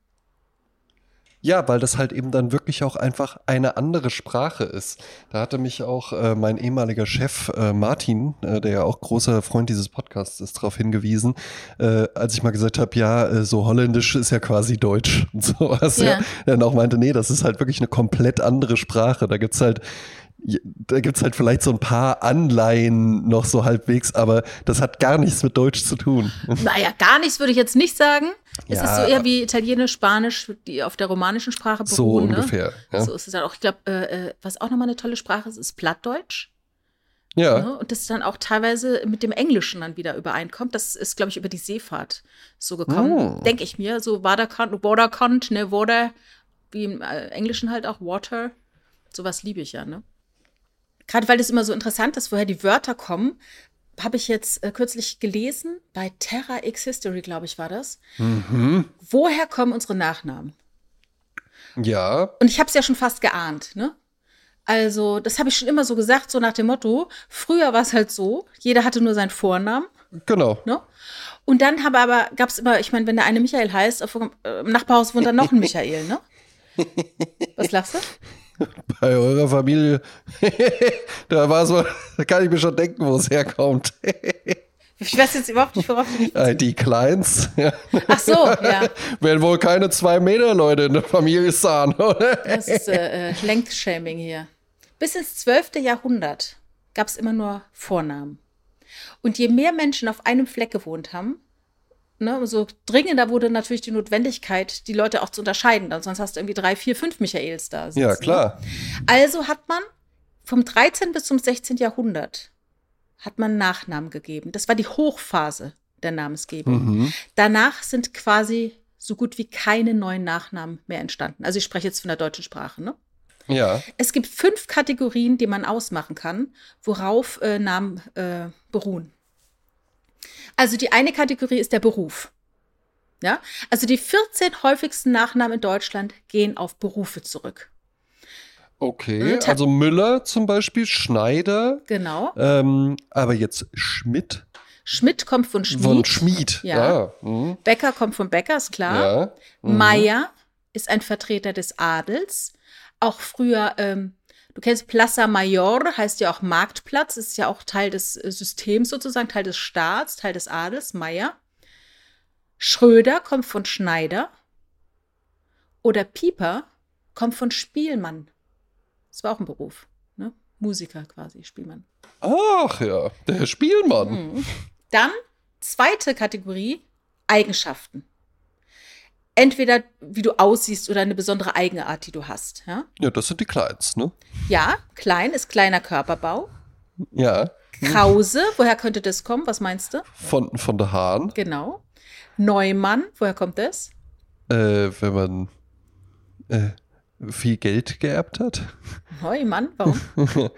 Ja, weil das halt eben dann wirklich auch einfach eine andere Sprache ist. Da hatte mich auch äh, mein ehemaliger Chef äh, Martin, äh, der ja auch großer Freund dieses Podcasts ist, darauf hingewiesen, äh, als ich mal gesagt habe, ja, äh, so holländisch ist ja quasi Deutsch und sowas. Ja. Ja. Dann auch meinte, nee, das ist halt wirklich eine komplett andere Sprache. Da gibt's halt da gibt's halt vielleicht so ein paar Anleihen noch so halbwegs, aber das hat gar nichts mit Deutsch zu tun. Naja, gar nichts würde ich jetzt nicht sagen. Es Ja. ist so eher wie Italienisch, Spanisch, die auf der romanischen Sprache beruhen. So ne? ungefähr. Ja. So ist es dann auch. Ich glaube, äh, äh, was auch nochmal eine tolle Sprache ist, ist Plattdeutsch. ja. Ne? Und das dann auch teilweise mit dem Englischen dann wieder übereinkommt. Das ist, glaube ich, über die Seefahrt so gekommen. Oh. Denke ich mir. So Waterkant, Waterkant, ne, Water, wie im äh, Englischen halt auch Water. Sowas liebe ich ja, ne? Gerade weil es immer so interessant ist, woher die Wörter kommen, habe ich jetzt äh, kürzlich gelesen, bei Terra X History, glaube ich, war das. Mhm. Woher kommen unsere Nachnamen? Ja, Und ich habe es ja schon fast geahnt, ne? Also, das habe ich schon immer so gesagt, so nach dem Motto, früher war es halt so, jeder hatte nur seinen Vornamen, genau. ne? Und dann habe aber, gab es immer, ich meine, wenn der eine Michael heißt, auf, äh, im Nachbarhaus wohnt dann noch ein Michael, ne? Was lachst du? Bei eurer Familie, da war so, da kann ich mir schon denken, wo es herkommt. Ich weiß jetzt überhaupt nicht, worauf du mich Äh, Die Kleins. Ach so, ja. werden wohl keine zwei Meter Leute in der Familie sein, oder? Das ist äh, äh, Length-Shaming hier. Bis ins 12. Jahrhundert gab es immer nur Vornamen. Und je mehr Menschen auf einem Fleck gewohnt haben, ne, umso dringender wurde natürlich die Notwendigkeit, die Leute auch zu unterscheiden. Sonst hast du irgendwie drei, vier, fünf Michaels da. sitzen, Ja, ne? klar. Also hat man vom 13. bis zum 16. Jahrhundert hat man Nachnamen gegeben. Das war die Hochphase der Namensgebung. Mhm. Danach sind quasi so gut wie keine neuen Nachnamen mehr entstanden. Also ich spreche jetzt von der deutschen Sprache. Ne? Ja, Es gibt fünf Kategorien, die man ausmachen kann, worauf äh, Namen äh, beruhen. Also die eine Kategorie ist der Beruf. Ja? Also die 14 häufigsten Nachnamen in Deutschland gehen auf Berufe zurück. okay. Also Müller zum Beispiel, Schneider, Genau. ähm, aber jetzt Schmidt Schmidt kommt von Schmied. von Schmied. Ja. Ja. mhm. Becker kommt von Bäcker, ist klar. ja. Mhm. Meier ist ein Vertreter des Adels. Auch früher, ähm, du kennst Plaza Mayor, heißt ja auch Marktplatz, ist ja auch Teil des äh, Systems sozusagen, Teil des Staats, Teil des Adels, Meier. Schröder kommt von Schneider. Oder Pieper kommt von Spielmann. Das war auch ein Beruf. Ne? Musiker quasi, Spielmann. Ach ja, der Spielmann. Mhm. Dann zweite Kategorie, Eigenschaften. Entweder wie du aussiehst oder eine besondere Eigenart, die du hast. Ja, Ja, das sind die Kleins, ne? ja klein ist kleiner Körperbau. Ja. Krause, woher könnte das kommen? Was meinst du? Von, von der Hahn. Genau. Neumann, woher kommt das? Äh, wenn man äh, viel Geld geerbt hat. Neumann, warum?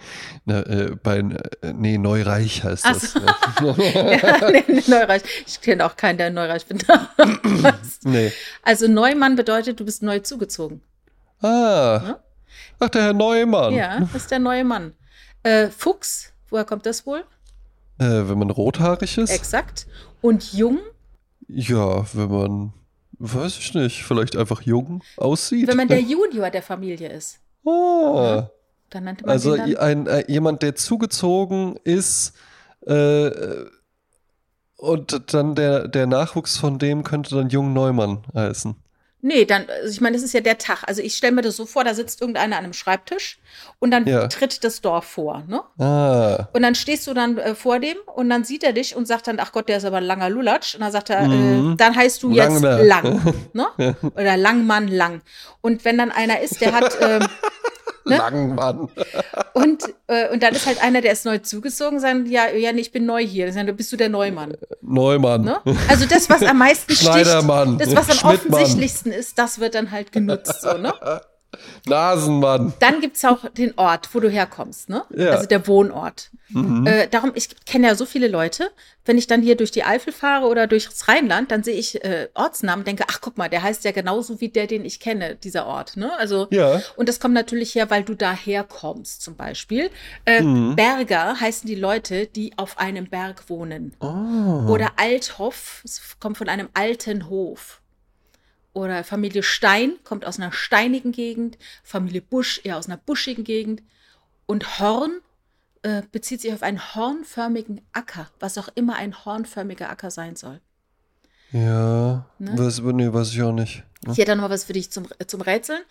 Na, äh, bei, äh, nee, Neureich heißt Ach das. so. ja, nee, nee, Neureich. Ich kenne auch keinen, der Neureich bin. nee. also Neumann bedeutet, du bist neu zugezogen. Ah. Ne? Ach, der Herr Neumann. Ja, das ist der neue Mann. Äh, Fuchs, woher kommt das wohl? Äh, wenn man rothaarig ist? Exakt. Und jung, ja, wenn man, weiß ich nicht, vielleicht einfach jung aussieht. wenn man der Junior der Familie ist. ah. Dann nannte man Also dann. ein, äh, jemand, der zugezogen ist äh, und dann der, der Nachwuchs von dem könnte dann Jung Neumann heißen. Nee, dann, also ich meine, das ist ja der Tag. Also ich stelle mir das so vor, da sitzt irgendeiner an einem Schreibtisch und dann Ja. tritt das Dorf vor, ne? Ah, Und dann stehst du dann äh, vor dem und dann sieht er dich und sagt dann, ach Gott, der ist aber ein langer Lulatsch. Und dann sagt er, Mhm. äh, dann heißt du jetzt Langner. Lang, ne? Oder Langmann Lang. Und wenn dann einer ist, der hat, ähm, Ne? Langmann. und, äh, und dann ist halt einer, der ist neu zugezogen, sagen, ja, ja, nee, ich bin neu hier. Dann sagen, bist du der Neumann. Neumann. Ne? Also das, was am meisten sticht, das, was am offensichtlichsten ist, das wird dann halt genutzt. So, ne? Nasenmann. Dann gibt es auch den Ort, wo du herkommst, ne? Ja. Also der Wohnort. Mhm. Äh, darum, ich kenne ja so viele Leute, wenn ich dann hier durch die Eifel fahre oder durchs Rheinland, dann sehe ich äh, Ortsnamen und denke, ach guck mal, der heißt ja genauso wie der, den ich kenne, dieser Ort. Ne? Also, Ja. und das kommt natürlich her, weil du daher kommst, zum Beispiel. Äh, Mhm. Berger heißen die Leute, die auf einem Berg wohnen. Oh. Oder Althoff, es kommt von einem alten Hof. Oder Familie Stein kommt aus einer steinigen Gegend, Familie Busch eher aus einer buschigen Gegend. Und Horn äh, bezieht sich auf einen hornförmigen Acker, was auch immer ein hornförmiger Acker sein soll. Ja. Ne? Was, nee, weiß ich auch nicht. Hier dann noch was für dich zum, zum Rätseln.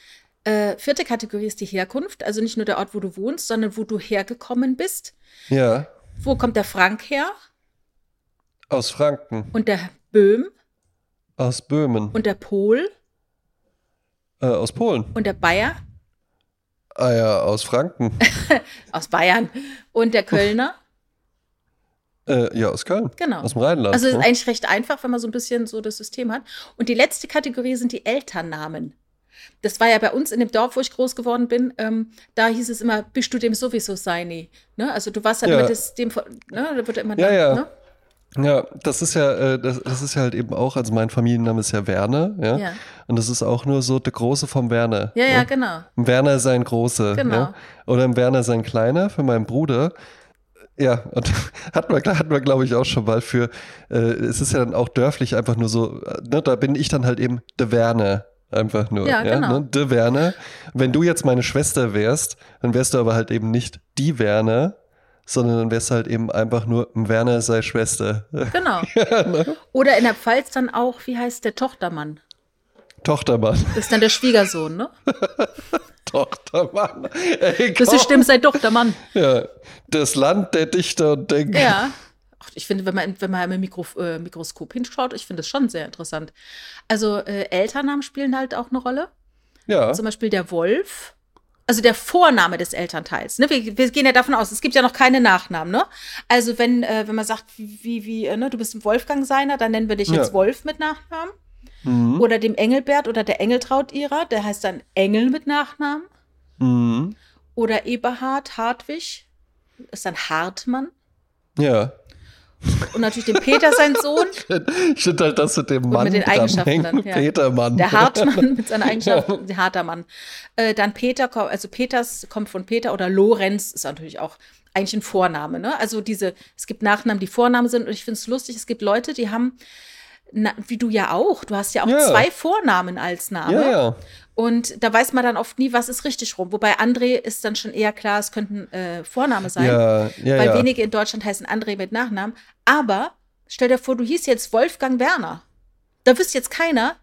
Äh, vierte Kategorie ist die Herkunft, also nicht nur der Ort, wo du wohnst, sondern wo du hergekommen bist. Ja. Wo kommt der Frank her Aus Franken. und der Böhm Aus Böhmen. und der Pol Äh, aus Polen. und der Bayer Ah ja, aus Franken. aus Bayern und der Kölner. äh, ja, aus Köln. Genau. Aus dem Rheinland. Also ist ne? eigentlich recht einfach, wenn man so ein bisschen so das System hat. Und die letzte Kategorie sind die Elternnamen. Das war ja bei uns in dem Dorf, wo ich groß geworden bin. Ähm, da hieß es immer, bist du dem sowieso seine? Ne? Also du warst halt Ja. immer das, dem, ne? Da wird immer Ja, dann, ja. Ne? Ja, das ist ja, äh, das, das ist ja halt eben auch, also mein Familienname ist ja Werner, ja. Ja. Und das ist auch nur so der Große vom Werner. Ja, ja, genau. Im Werner ist ein Große. Genau. Ja? Oder im Werner ist ein Kleiner für meinen Bruder. Ja, und hatten wir, hatten wir glaube ich, auch schon mal für, äh, es ist ja dann auch dörflich einfach nur so, äh, ne, da bin ich dann halt eben der Werner. Einfach nur. Ja, genau. Ne? De Werner. Wenn du jetzt meine Schwester wärst, dann wärst du aber halt eben nicht die Werner, sondern dann wärst du halt eben einfach nur Werner sei Schwester. Genau. ne? Oder in der Pfalz dann auch, wie heißt der Tochtermann? Tochtermann. Das ist dann der Schwiegersohn, ne? Tochtermann. Ey, Das stimmt, sei Tochtermann. Ja, das Land der Dichter und Denker. Ja. Ich finde, wenn man, wenn man im Mikro, äh, Mikroskop hinschaut, ich finde das schon sehr interessant. Also äh, Elternnamen spielen halt auch eine Rolle. Ja. Zum Beispiel der Wolf. Also der Vorname des Elternteils. Ne? Wir, wir gehen ja davon aus, es gibt ja noch keine Nachnamen. Ne? Also wenn, äh, wenn man sagt, wie, wie, äh, ne? du bist ein Wolfgang seiner, dann nennen wir dich jetzt Ja. Wolf mit Nachnamen. Mhm. Oder dem Engelbert oder der Engeltraut ihrer, der heißt dann Engel mit Nachnamen. Mhm. Oder Eberhard Hartwig, ist dann Hartmann. Ja. Und natürlich dem Peter, sein Sohn. Ich finde halt das mit dem Und Mann mit den Eigenschaften dann, ja. Petermann. Der Hartmann mit seiner Eigenschaft, der harter Mann. Äh, dann Peter, also Peters kommt von Peter oder Lorenz ist natürlich auch eigentlich ein Vorname. Ne? Also diese, es gibt Nachnamen, die Vornamen sind und ich finde es lustig, es gibt Leute, die haben, na, wie du ja auch, du hast ja auch Ja. zwei Vornamen als Name. Ja, ja. Und da weiß man dann oft nie, was ist richtig rum. Wobei André ist dann schon eher klar, es könnten äh, Vorname sein. Ja, ja, weil ja. wenige in Deutschland heißen André mit Nachnamen. Aber stell dir vor, du hieß jetzt Wolfgang Werner. Da wüsste jetzt keiner,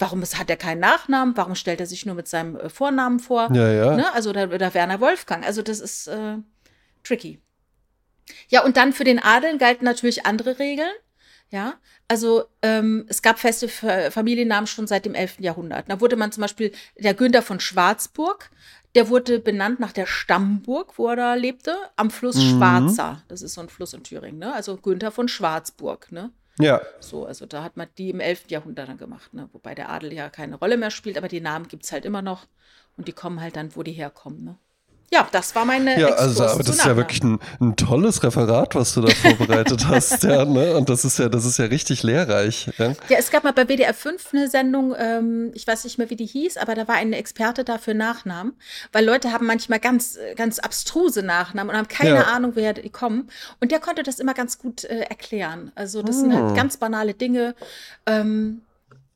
warum ist- hat er keinen Nachnamen? Warum stellt er sich nur mit seinem äh, Vornamen vor? Ja, ja. Ne? Also oder, oder Werner Wolfgang. Also das ist äh, tricky. Ja, und dann für den Adel galten natürlich andere Regeln. Ja, also ähm, es gab feste Fa- Familiennamen schon seit dem 11. Jahrhundert. Da wurde man zum Beispiel der Günther von Schwarzburg, der wurde benannt nach der Stammburg, wo er da lebte, am Fluss Mhm. Schwarzer. Das ist so ein Fluss in Thüringen, ne? Also Günther von Schwarzburg, ne? ja. So, also da hat man die im 11. Jahrhundert dann gemacht, ne? Wobei der Adel ja keine Rolle mehr spielt, aber die Namen gibt es halt immer noch und die kommen halt dann, wo die herkommen, ne? Ja, das war meine Ja, Exkurs also, aber das ist ja wirklich ein, ein tolles Referat, was du da vorbereitet hast, ja, ne? Und das ist ja, das ist ja richtig lehrreich. Ja? Ja, es gab mal bei WDR 5 eine Sendung, ähm, ich weiß nicht mehr, wie die hieß, aber da war ein Experte da für Nachnamen, weil Leute haben manchmal ganz, ganz abstruse Nachnamen und haben keine Ja. Ahnung, woher die kommen. Und der konnte das immer ganz gut äh, erklären. Also das sind Hm. halt ganz banale Dinge. Ähm,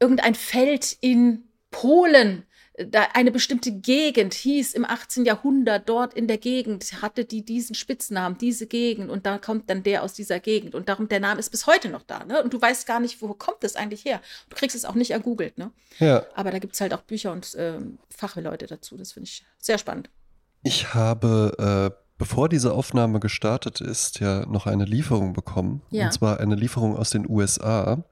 irgendein Feld in Polen. Da eine bestimmte Gegend hieß im 18. Jahrhundert, dort in der Gegend hatte die diesen Spitznamen, diese Gegend und da kommt dann der aus dieser Gegend und darum der Name ist bis heute noch da. Ne? Und du weißt gar nicht, wo kommt das eigentlich her. Du kriegst es auch nicht ergoogelt. Ne? ja. Aber da gibt es halt auch Bücher und ähm, Fachleute dazu. Das finde ich sehr spannend. Ich habe, äh, bevor diese Aufnahme gestartet ist, ja noch eine Lieferung bekommen. Ja. Und zwar eine Lieferung aus den USA.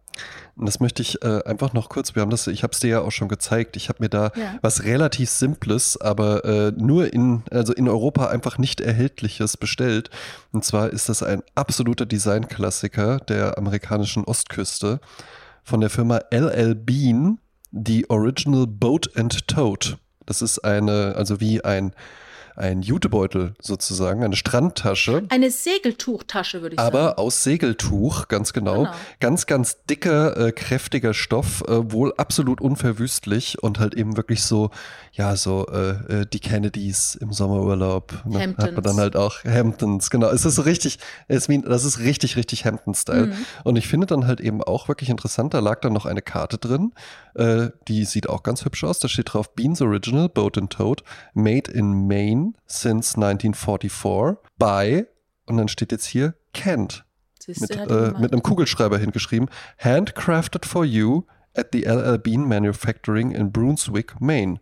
Und das möchte ich äh, einfach noch kurz, wir haben das, ich habe es dir ja auch schon gezeigt. Ich habe mir da Ja. was relativ Simples, aber äh, nur in, also in Europa einfach nicht erhältliches bestellt. Und zwar ist das ein absoluter Designklassiker der amerikanischen Ostküste von der Firma LL Bean, die Original Boat and Tote. Das ist eine, also wie ein, ein Jutebeutel sozusagen, eine Strandtasche. Eine Segeltuchtasche, würde ich sagen. Aber aus Segeltuch, ganz genau. Genau. Ganz, ganz dicker, äh, kräftiger Stoff, äh, wohl absolut unverwüstlich und halt eben wirklich so, ja, so äh, äh, die Kennedys im Sommerurlaub. Ne? Hat man Hamptons. dann halt auch Hamptons, genau. Es ist so richtig, es das ist richtig, richtig Hampton-Style. Mhm. Und ich finde dann halt eben auch wirklich interessant, da lag dann noch eine Karte drin, äh, die sieht auch ganz hübsch aus. Da steht drauf Beans Original Boat and Toad, made in Maine since 1944 by, und dann steht jetzt hier Kent Siehst mit, äh, mit einem Kugelschreiber hingeschrieben. Handcrafted for you at the LL Bean Manufacturing in Brunswick, Maine.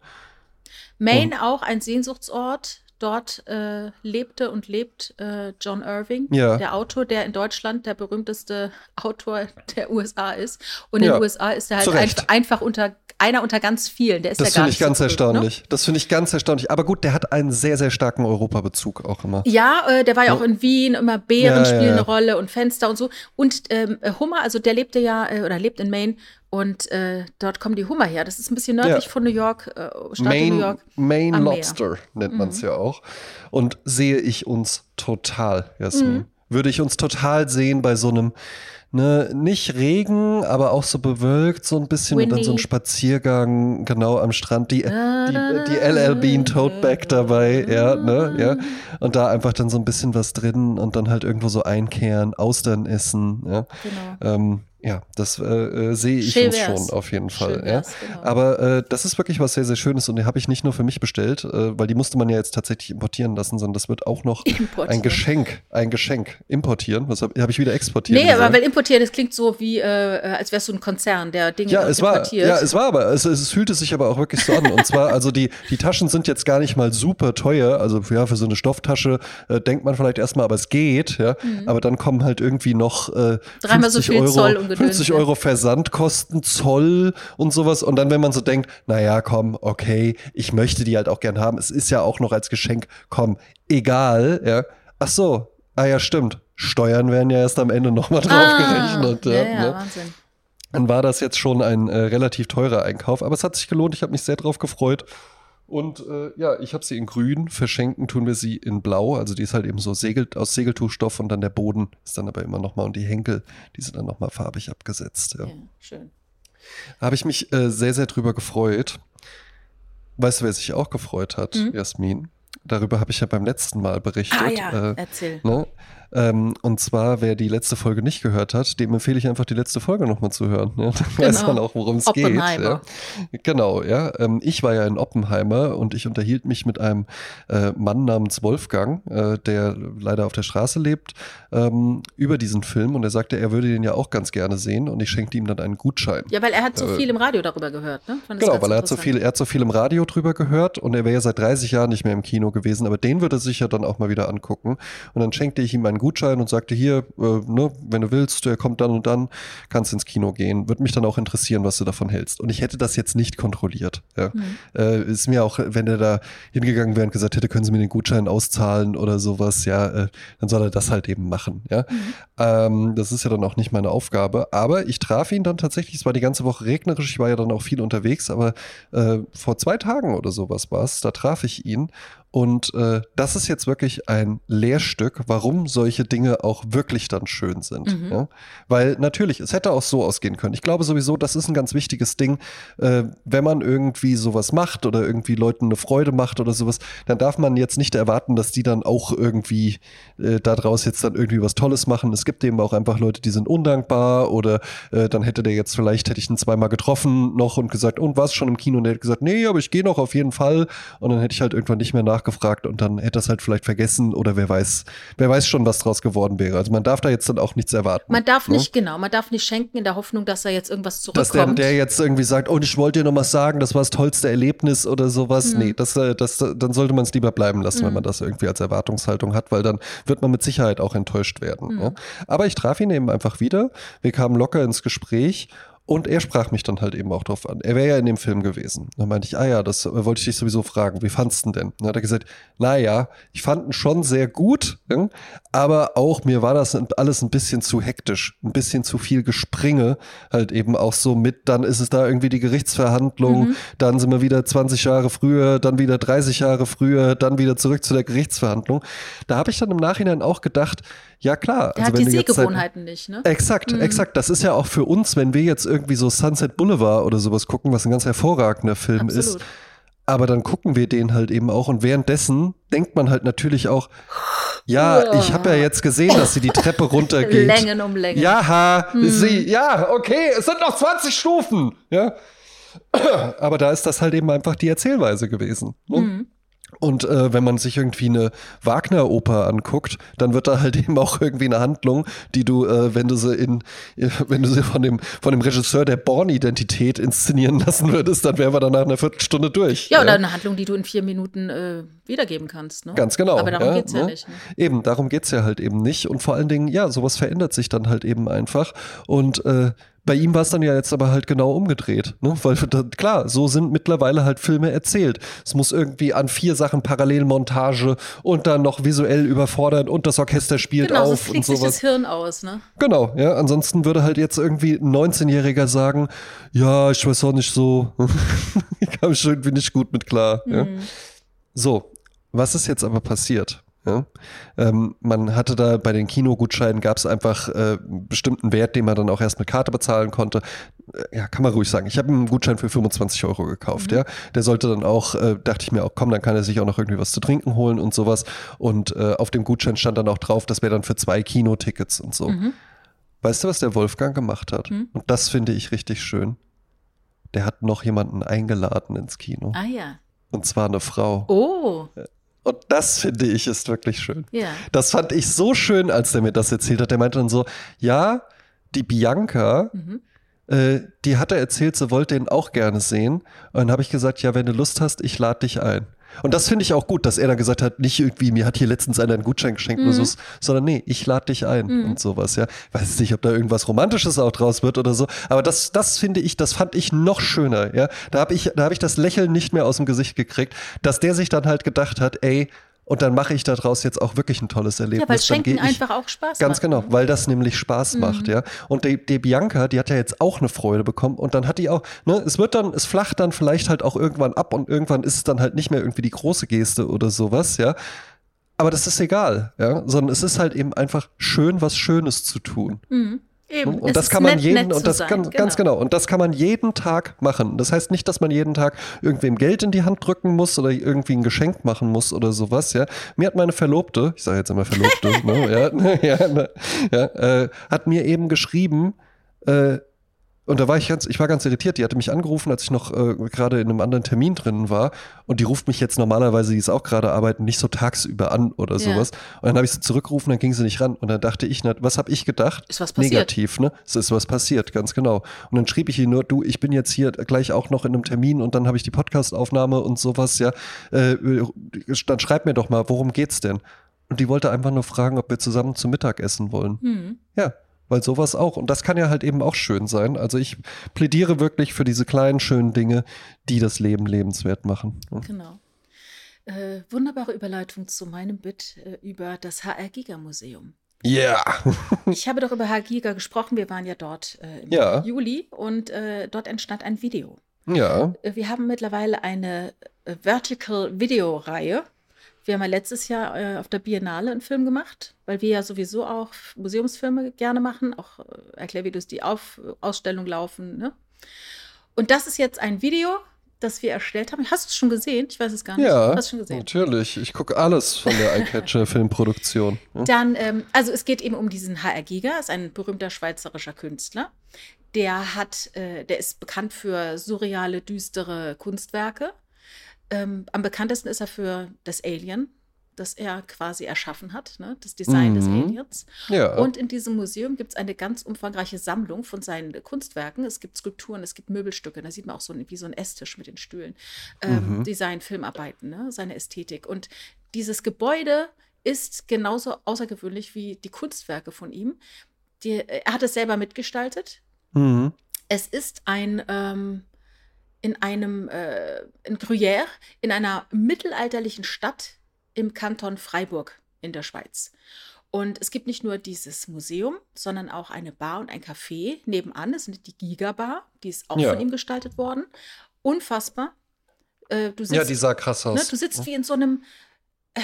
Maine auch ein Sehnsuchtsort. Dort äh, lebte und lebt äh, John Irving, Ja. der Autor, der in Deutschland der berühmteste Autor der USA ist. Und in Ja, den USA ist er halt einf einfach unter einer unter ganz vielen. Der ist Das ja finde ich ganz so berühmt, erstaunlich. Das finde ich ganz erstaunlich. Aber gut, der hat einen sehr, sehr starken Europabezug auch immer. Ne? Ja, äh, der war ja auch in Wien, immer Bären Ja, spielen ja. eine Rolle und Fenster und so. Und ähm, äh, Hummer, also der lebte ja äh, oder lebt in Maine und äh, dort kommen die Hummer her. Das ist ein bisschen nördlich Ja. von New York, äh, Stadt New Maine, York. Maine. Mhm. Lobster nennt man es ja auch. Und sehe ich uns total, Jasmin. Mhm. Würde ich uns total sehen bei so einem, ne, nicht Regen, aber auch so bewölkt, so ein bisschen und dann so ein Windy. Spaziergang genau am Strand. Die, die, die LL Bean Tote Bag dabei, ja, ne, ja. Und da einfach dann so ein bisschen was drin und dann halt irgendwo so einkehren, Austern essen, ja. Genau. Ähm, ja, das äh, äh, sehe ich Schön uns wär's. schon auf jeden Fall. Ja. genau. Aber äh, das ist wirklich was sehr, sehr Schönes und die habe ich nicht nur für mich bestellt, äh, weil die musste man ja jetzt tatsächlich importieren lassen, sondern das wird auch noch Importieren. ein Geschenk, ein Geschenk importieren. Was habe hab ich wieder exportiert? Nee, aber gesagt? weil importieren, das klingt so wie, äh, äh, als wärst du ein Konzern, der Dinge ja, es war, importiert. ja, es war aber, es, es fühlte sich aber auch wirklich so an. Und zwar, also die, die Taschen sind jetzt gar nicht mal super teuer. Also ja, für so eine Stofftasche denkt man vielleicht erstmal, aber es geht, ja. Aber dann kommen halt irgendwie noch äh, Mhm. Dreimal so 50 viel Euro, Zoll und Gedöns, 50 ja. Euro Versandkosten, Zoll und sowas. Und dann, wenn man so denkt, naja, komm, okay, ich möchte die halt auch gern haben. Es ist ja auch noch als Geschenk, komm, egal, ja. Ach so, ah ja, stimmt. Steuern werden ja erst am Ende nochmal drauf ah, gerechnet. Ja, Ja, ja, ne? Wahnsinn. dann war das jetzt schon ein äh, relativ teurer Einkauf, aber es hat sich gelohnt. Ich habe mich sehr drauf gefreut. Und äh, ja, ich habe sie in grün, verschenken tun wir sie in blau. Also die ist halt eben so segelt, aus Segeltuchstoff und dann der Boden ist dann aber immer nochmal und die Henkel, die sind dann nochmal farbig abgesetzt. Ja. Ja, schön. Habe ich mich äh, sehr, sehr drüber gefreut. Weißt du, wer sich auch gefreut hat, Mhm. Jasmin? Darüber habe ich ja beim letzten Mal berichtet. Ah ja, Äh, erzähl. Ne? Ähm, und zwar, wer die letzte Folge nicht gehört hat, dem empfehle ich einfach die letzte Folge nochmal zu hören. Ja? Dann weiß Genau. man auch, worum es geht. Ja? Genau, ja. Ähm, ich war ja in Oppenheimer und ich unterhielt mich mit einem äh, Mann namens Wolfgang, äh, der leider auf der Straße lebt, ähm, über diesen Film und er sagte, er würde den ja auch ganz gerne sehen und ich schenkte ihm dann einen Gutschein. Ja, weil er hat so Äh, viel im Radio darüber gehört, ne? Genau, weil er hat, so viel, er hat so viel im Radio drüber gehört und er wäre ja seit 30 Jahren nicht mehr im Kino gewesen, aber den würde er sich ja dann auch mal wieder angucken. Und dann schenkte ich ihm einen Gutschein und sagte, hier, äh, ne, wenn du willst, der kommt dann und dann, kannst ins Kino gehen. Würde mich dann auch interessieren, was du davon hältst. Und ich hätte das jetzt nicht kontrolliert. Ja. Mhm. Äh, ist mir auch, wenn er da hingegangen wäre und gesagt hätte, können Sie mir den Gutschein auszahlen oder sowas, ja, äh, dann soll er das halt eben machen. Ja. Ähm, das ist ja dann auch nicht meine Aufgabe. Aber ich traf ihn dann tatsächlich, es war die ganze Woche regnerisch, ich war ja dann auch viel unterwegs, aber äh, vor zwei Tagen oder sowas war es, da traf ich ihn. Und äh, das ist jetzt wirklich ein Lehrstück, warum solche Dinge auch wirklich dann schön sind. Mhm. Ja? Weil natürlich, es hätte auch so ausgehen können. Ich glaube sowieso, das ist ein ganz wichtiges Ding, äh, wenn man irgendwie sowas macht oder irgendwie Leuten eine Freude macht oder sowas, dann darf man jetzt nicht erwarten, dass die dann auch irgendwie äh, daraus jetzt dann irgendwie was Tolles machen. Es gibt eben auch einfach Leute, die sind undankbar oder äh, dann hätte der jetzt vielleicht, hätte ich ihn zweimal getroffen noch und gesagt, und warst schon im Kino? Und der hätte gesagt, nee, aber ich gehe noch auf jeden Fall. Und dann hätte ich halt irgendwann nicht mehr nachgefragt und dann hätte das halt vielleicht vergessen oder wer weiß, wer weiß schon, was draus geworden wäre. Also man darf da jetzt dann auch nichts erwarten. Man darf ne? nicht, genau, man darf nicht schenken in der Hoffnung, dass da jetzt irgendwas Dass zurückkommt. der, der jetzt irgendwie sagt, oh, ich wollte dir noch was sagen, das war das tollste Erlebnis oder sowas. Mhm. Nee, das, äh, das, dann sollte man es lieber bleiben lassen, wenn man das irgendwie als Erwartungshaltung hat, weil dann wird man mit Sicherheit auch enttäuscht werden. Mhm. Ja. Aber ich traf ihn eben einfach wieder. Wir kamen locker ins Gespräch. Und er sprach mich dann halt eben auch drauf an. Er wäre ja in dem Film gewesen. Dann meinte ich, ah ja, das äh, wollte ich dich sowieso fragen. Wie fandst du denn? Dann hat er gesagt, naja, ich fand ihn schon sehr gut, ja, aber auch mir war das alles ein bisschen zu hektisch, ein bisschen zu viel Gespringe, halt eben auch so mit, dann ist es da irgendwie die Gerichtsverhandlung, Mhm. dann sind wir wieder 20 Jahre früher, dann wieder 30 Jahre früher, dann wieder zurück zu der Gerichtsverhandlung. Da habe ich dann im Nachhinein auch gedacht, ja klar, der also hat die seit- Sehgewohnheiten nicht, ne? Exakt, exakt. Das ist ja auch für uns, wenn wir jetzt irgendwie so Sunset Boulevard oder sowas gucken, was ein ganz hervorragender Film ist. Absolut. Aber dann gucken wir den halt eben auch und währenddessen denkt man halt natürlich auch, ja, ich habe ja jetzt gesehen, dass sie die Treppe runtergeht. Längen um Längen. Ja, ha, sie, ja, okay, es sind noch 20 Stufen. Ja. Aber da ist das halt eben einfach die Erzählweise gewesen. Ne? Mhm. Und äh, wenn man sich irgendwie eine Wagner-Oper anguckt, dann wird da halt eben auch irgendwie eine Handlung, die du, äh, wenn du sie in, äh, wenn du sie von dem, von dem Regisseur der Born-Identität inszenieren lassen würdest, dann wären wir dann nach einer Viertelstunde durch. Ja, oder eine Handlung, die du in vier Minuten äh, wiedergeben kannst, ne? Ganz genau. Aber darum ja, geht's ja ne? nicht. Ne? Eben, darum geht's ja halt eben nicht. Und vor allen Dingen, ja, sowas verändert sich dann halt eben einfach. Und äh, bei ihm war es dann ja jetzt aber halt genau umgedreht. Ne? Weil klar, so sind mittlerweile halt Filme erzählt. Es muss irgendwie an vier Sachen Parallelmontage und dann noch visuell überfordert und das Orchester spielt genau, auf und sowas. Sich das Hirn aus, ne? Genau, ja. Ansonsten würde halt jetzt irgendwie ein 19-Jähriger sagen, ja, ich weiß auch nicht so, ich kam schon irgendwie nicht gut mit klar. Mhm. Ja? So, was ist jetzt aber passiert? Ja? Ähm, man hatte da bei den Kinogutscheinen gab es einfach äh, einen bestimmten Wert, den man dann auch erst mit Karte bezahlen konnte. Äh, ja, kann man ruhig sagen. Ich habe einen Gutschein für 25 Euro gekauft. Mhm. Ja, der sollte dann auch, äh, dachte ich mir auch, komm, dann kann er sich auch noch irgendwie was zu trinken holen und sowas. Und äh, auf dem Gutschein stand dann auch drauf, das wäre dann für zwei Kinotickets und so. Mhm. Weißt du, was der Wolfgang gemacht hat? Mhm. Und das finde ich richtig schön. Der hat noch jemanden eingeladen ins Kino. Ah ja. Und zwar eine Frau. Oh. Und das finde ich ist wirklich schön. Ja. Das fand ich so schön, als der mir das erzählt hat. Der meinte dann so, ja, die Bianca, mhm. äh, die hat er erzählt, sie wollte ihn auch gerne sehen. Und dann habe ich gesagt, ja, wenn du Lust hast, ich lade dich ein. Und das finde ich auch gut, dass er dann gesagt hat, nicht irgendwie, mir hat hier letztens einer einen Gutschein geschenkt mhm. oder so, sondern nee, ich lade dich ein mhm. und sowas, ja. Weiß nicht, ob da irgendwas Romantisches auch draus wird oder so, aber das, das finde ich, das fand ich noch schöner, ja. Da habe ich, da habe ich das Lächeln nicht mehr aus dem Gesicht gekriegt, dass der sich dann halt gedacht hat, ey, und dann mache ich daraus jetzt auch wirklich ein tolles Erlebnis. Ja, weil Schenken einfach auch Spaß Ganz macht. genau, ne? weil das nämlich Spaß mhm. macht, ja. Und die, die, Bianca, die hat ja jetzt auch eine Freude bekommen und dann hat die auch, ne, es wird dann, es flacht dann vielleicht halt auch irgendwann ab und irgendwann ist es dann halt nicht mehr irgendwie die große Geste oder sowas, ja. Aber das ist egal, ja, sondern es ist halt eben einfach schön, was Schönes zu tun. Mhm. Eben. Und es das kann man nett, jeden nett und das kann, genau. ganz genau und das kann man jeden Tag machen. Das heißt nicht, dass man jeden Tag irgendwem Geld in die Hand drücken muss oder irgendwie ein Geschenk machen muss oder sowas. Ja, mir hat meine Verlobte, ich sage jetzt immer Verlobte, ne, ja, ja, ne, ja äh, hat mir eben geschrieben. Äh, und da war ich ganz, ich war ganz irritiert. Die hatte mich angerufen, als ich noch äh, gerade in einem anderen Termin drin war. Und die ruft mich jetzt normalerweise, die ist auch gerade arbeiten, nicht so tagsüber an oder ja. sowas. Und dann habe ich sie zurückgerufen, dann ging sie nicht ran. Und dann dachte ich, na, was habe ich gedacht? Ist was passiert. Negativ, ne? Es ist was passiert, ganz genau. Und dann schrieb ich ihr nur, du, ich bin jetzt hier gleich auch noch in einem Termin und dann habe ich die Podcastaufnahme und sowas, ja. Äh, dann schreib mir doch mal, worum geht's denn? Und die wollte einfach nur fragen, ob wir zusammen zum Mittag essen wollen. Hm. Ja, weil sowas auch, und das kann ja halt eben auch schön sein. Also ich plädiere wirklich für diese kleinen, schönen Dinge, die das Leben lebenswert machen. Genau. Äh, wunderbare Überleitung zu meinem Bit äh, über das HR Giga Museum. Ja. Yeah. ich habe doch über HR Giga gesprochen. Wir waren ja dort äh, im ja. Juli und äh, dort entstand ein Video. Ja. Äh, wir haben mittlerweile eine äh, Vertical Video Reihe wir haben ja letztes Jahr äh, auf der Biennale einen Film gemacht, weil wir ja sowieso auch Museumsfilme gerne machen, auch äh, Erklärvideos, die auf Ausstellung laufen. Ne? Und das ist jetzt ein Video, das wir erstellt haben. Hast du es schon gesehen? Ich weiß es gar nicht. Ja, Hast schon gesehen? natürlich. Ich gucke alles von der Eyecatcher-Filmproduktion. Ja. Dann, ähm, also es geht eben um diesen HR Giga, ist ein berühmter schweizerischer Künstler. Der hat, äh, der ist bekannt für surreale, düstere Kunstwerke. Ähm, am bekanntesten ist er für das Alien, das er quasi erschaffen hat, ne? das Design mhm. des Aliens. Ja. Und in diesem Museum gibt es eine ganz umfangreiche Sammlung von seinen Kunstwerken. Es gibt Skulpturen, es gibt Möbelstücke, da sieht man auch so wie so ein Esstisch mit den Stühlen. Ähm, mhm. Design, Filmarbeiten, ne? seine Ästhetik. Und dieses Gebäude ist genauso außergewöhnlich wie die Kunstwerke von ihm. Die, er hat es selber mitgestaltet. Mhm. Es ist ein ähm, in einem, äh, in Gruyère, in einer mittelalterlichen Stadt im Kanton Freiburg in der Schweiz. Und es gibt nicht nur dieses Museum, sondern auch eine Bar und ein Café nebenan. Das ist die Giga Bar, die ist auch ja. von ihm gestaltet worden. Unfassbar. Äh, sitzt, ja, die sah krass aus. Ne, du sitzt wie in so einem, äh,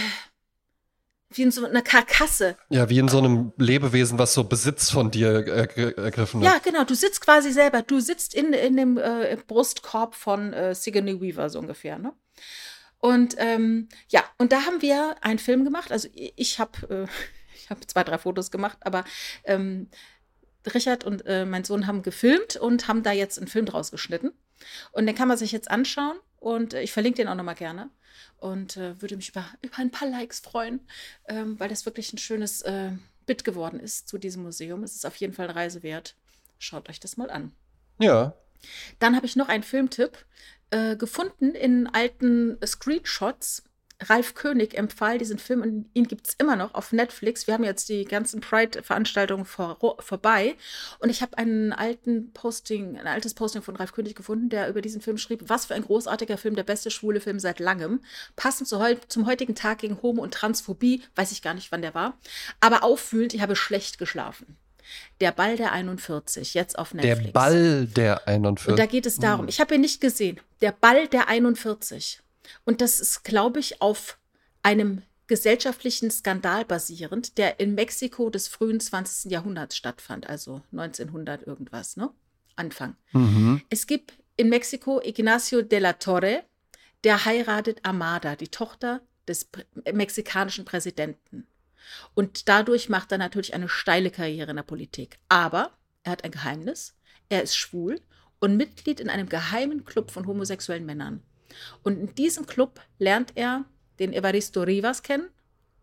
wie in so einer Karkasse. Ja, wie in so einem Lebewesen, was so Besitz von dir ergriffen hat. Ja, genau. Du sitzt quasi selber. Du sitzt in, in dem äh, Brustkorb von äh, Sigourney Weaver so ungefähr, ne? Und ähm, ja, und da haben wir einen Film gemacht. Also ich habe äh, ich habe zwei, drei Fotos gemacht, aber ähm, Richard und äh, mein Sohn haben gefilmt und haben da jetzt einen Film draus geschnitten. Und den kann man sich jetzt anschauen und äh, ich verlinke den auch nochmal gerne und äh, würde mich über, über ein paar Likes freuen, ähm, weil das wirklich ein schönes äh, Bit geworden ist zu diesem Museum. Es ist auf jeden Fall eine Reise wert. Schaut euch das mal an. Ja. Dann habe ich noch einen Filmtipp äh, gefunden in alten Screenshots Ralf König empfahl diesen Film und ihn gibt es immer noch auf Netflix. Wir haben jetzt die ganzen Pride-Veranstaltungen vor, vorbei und ich habe einen alten Posting, ein altes Posting von Ralf König gefunden, der über diesen Film schrieb, was für ein großartiger Film, der beste schwule Film seit langem. Passend zu heu zum heutigen Tag gegen Homo- und Transphobie, weiß ich gar nicht, wann der war, aber auffühlend, ich habe schlecht geschlafen. Der Ball der 41, jetzt auf Netflix. Der Ball der 41. Und da geht es darum, ich habe ihn nicht gesehen, der Ball der 41. Und das ist, glaube ich, auf einem gesellschaftlichen Skandal basierend, der in Mexiko des frühen 20. Jahrhunderts stattfand, also 1900 irgendwas, ne? Anfang. Mhm. Es gibt in Mexiko Ignacio de la Torre, der heiratet Amada, die Tochter des mexikanischen Präsidenten. Und dadurch macht er natürlich eine steile Karriere in der Politik. Aber er hat ein Geheimnis, er ist schwul und Mitglied in einem geheimen Club von homosexuellen Männern. Und in diesem Club lernt er den Evaristo Rivas kennen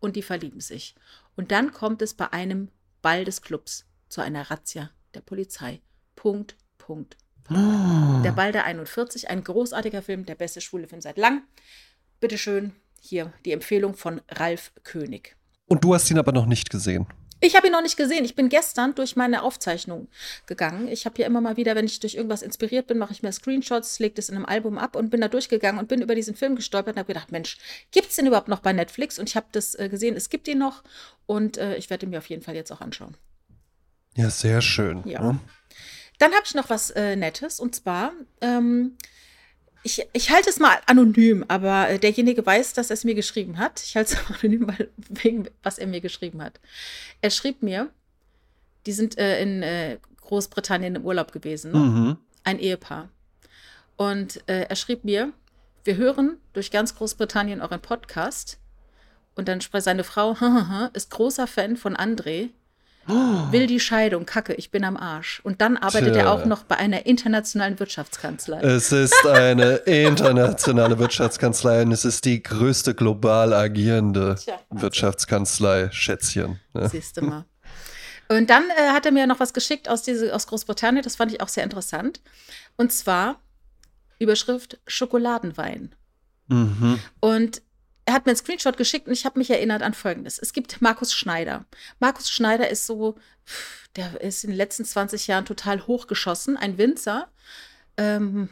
und die verlieben sich. Und dann kommt es bei einem Ball des Clubs zu einer Razzia der Polizei. Punkt, Punkt. Oh. Der Ball der 41, ein großartiger Film, der beste schwule Film seit lang. Bitteschön, hier die Empfehlung von Ralf König. Und du hast ihn aber noch nicht gesehen. Ich habe ihn noch nicht gesehen. Ich bin gestern durch meine Aufzeichnung gegangen. Ich habe ja immer mal wieder, wenn ich durch irgendwas inspiriert bin, mache ich mir Screenshots, lege das in einem Album ab und bin da durchgegangen und bin über diesen Film gestolpert und habe gedacht, Mensch, gibt es den überhaupt noch bei Netflix? Und ich habe das äh, gesehen, es gibt ihn noch und äh, ich werde ihn mir auf jeden Fall jetzt auch anschauen. Ja, sehr schön. Ja. ne? Dann habe ich noch was äh, Nettes und zwar, ähm, ich, ich halte es mal anonym, aber äh, derjenige weiß, dass er es mir geschrieben hat. Ich halte es anonym, weil, wegen was er mir geschrieben hat. Er schrieb mir, die sind äh, in äh, Großbritannien im Urlaub gewesen, ne? Mhm. ein Ehepaar. Und äh, er schrieb mir, wir hören durch ganz Großbritannien euren Podcast. Und dann spricht seine Frau, ist großer Fan von André, will die Scheidung, kacke, ich bin am Arsch. Und dann arbeitet Tja. er auch noch bei einer internationalen Wirtschaftskanzlei. Es ist eine internationale Wirtschaftskanzlei und es ist die größte global agierende Tja, Wahnsinn. Wirtschaftskanzlei, Schätzchen. Ne? Siehst du mal. Und dann äh, hat er mir noch was geschickt aus, diese, aus Großbritannien, das fand ich auch sehr interessant. Und zwar Überschrift Schokoladenwein. Mhm. Und er hat mir einen Screenshot geschickt und ich habe mich erinnert an Folgendes. Es gibt Markus Schneider. Markus Schneider ist so, der ist in den letzten 20 Jahren total hochgeschossen, ein Winzer. Ähm,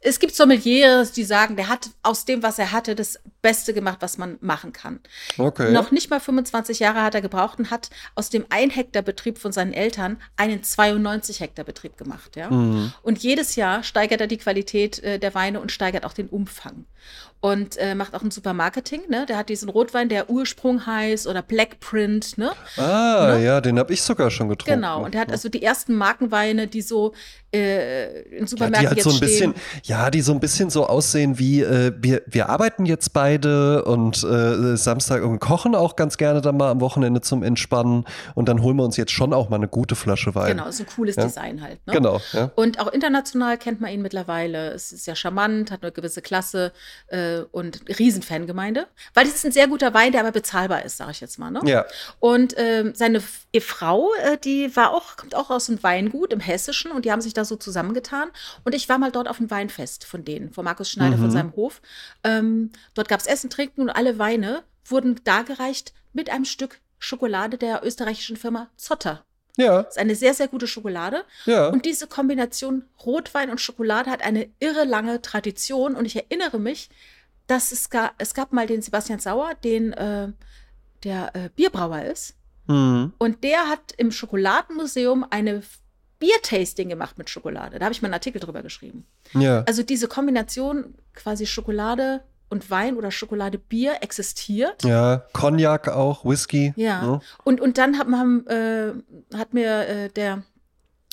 es gibt Sommeliers, die sagen, der hat aus dem, was er hatte, das Beste gemacht, was man machen kann. Okay. Noch nicht mal 25 Jahre hat er gebraucht und hat aus dem 1 Hektar Betrieb von seinen Eltern einen 92 Hektar Betrieb gemacht. Ja? Mhm. Und jedes Jahr steigert er die Qualität äh, der Weine und steigert auch den Umfang. Und äh, macht auch ein super Marketing. Ne? Der hat diesen Rotwein, der Ursprung heißt oder Black Print. Ne? Ah, Ne? ja, den habe ich sogar schon getrunken. Genau. Und er hat also die ersten Markenweine, die so äh, in ja, Supermärkten die halt jetzt so ein stehen. bisschen, ja, die so ein bisschen so aussehen wie, äh, wir, wir arbeiten jetzt beide und äh, Samstag und kochen auch ganz gerne dann mal am Wochenende zum Entspannen und dann holen wir uns jetzt schon auch mal eine gute Flasche Wein. Genau, ist ein cooles Ja. Design halt. Ne? Genau, ja. Und auch international kennt man ihn mittlerweile. Es ist ja charmant, hat eine gewisse Klasse äh, und Riesenfangemeinde. Weil das ist ein sehr guter Wein, der aber bezahlbar ist, sage ich jetzt mal. Ne? Ja. Und ähm, seine Frau, äh, die war auch, kommt auch aus einem Weingut im Hessischen und die haben sich da so zusammengetan. Und ich war mal dort auf dem Weinfest von denen, von Markus Schneider, von Mhm. seinem Hof. Ähm, dort gab es Essen, Trinken und alle Weine wurden dargereicht mit einem Stück Schokolade der österreichischen Firma Zotter. Ja, Das ist eine sehr, sehr gute Schokolade. ja. Und diese Kombination Rotwein und Schokolade hat eine irre lange Tradition. Und ich erinnere mich, dass es, ga, es gab mal den Sebastian Sauer, den, äh, der äh, Bierbrauer ist. Mhm. Und der hat im Schokoladenmuseum eine Biertasting gemacht mit Schokolade. Da habe ich mal einen Artikel drüber geschrieben. Ja. Also diese Kombination quasi Schokolade und Wein oder Schokolade-Bier existiert. Ja, Cognac auch, Whisky. Ja. ne? Und, und dann haben, haben, äh, hat mir äh, der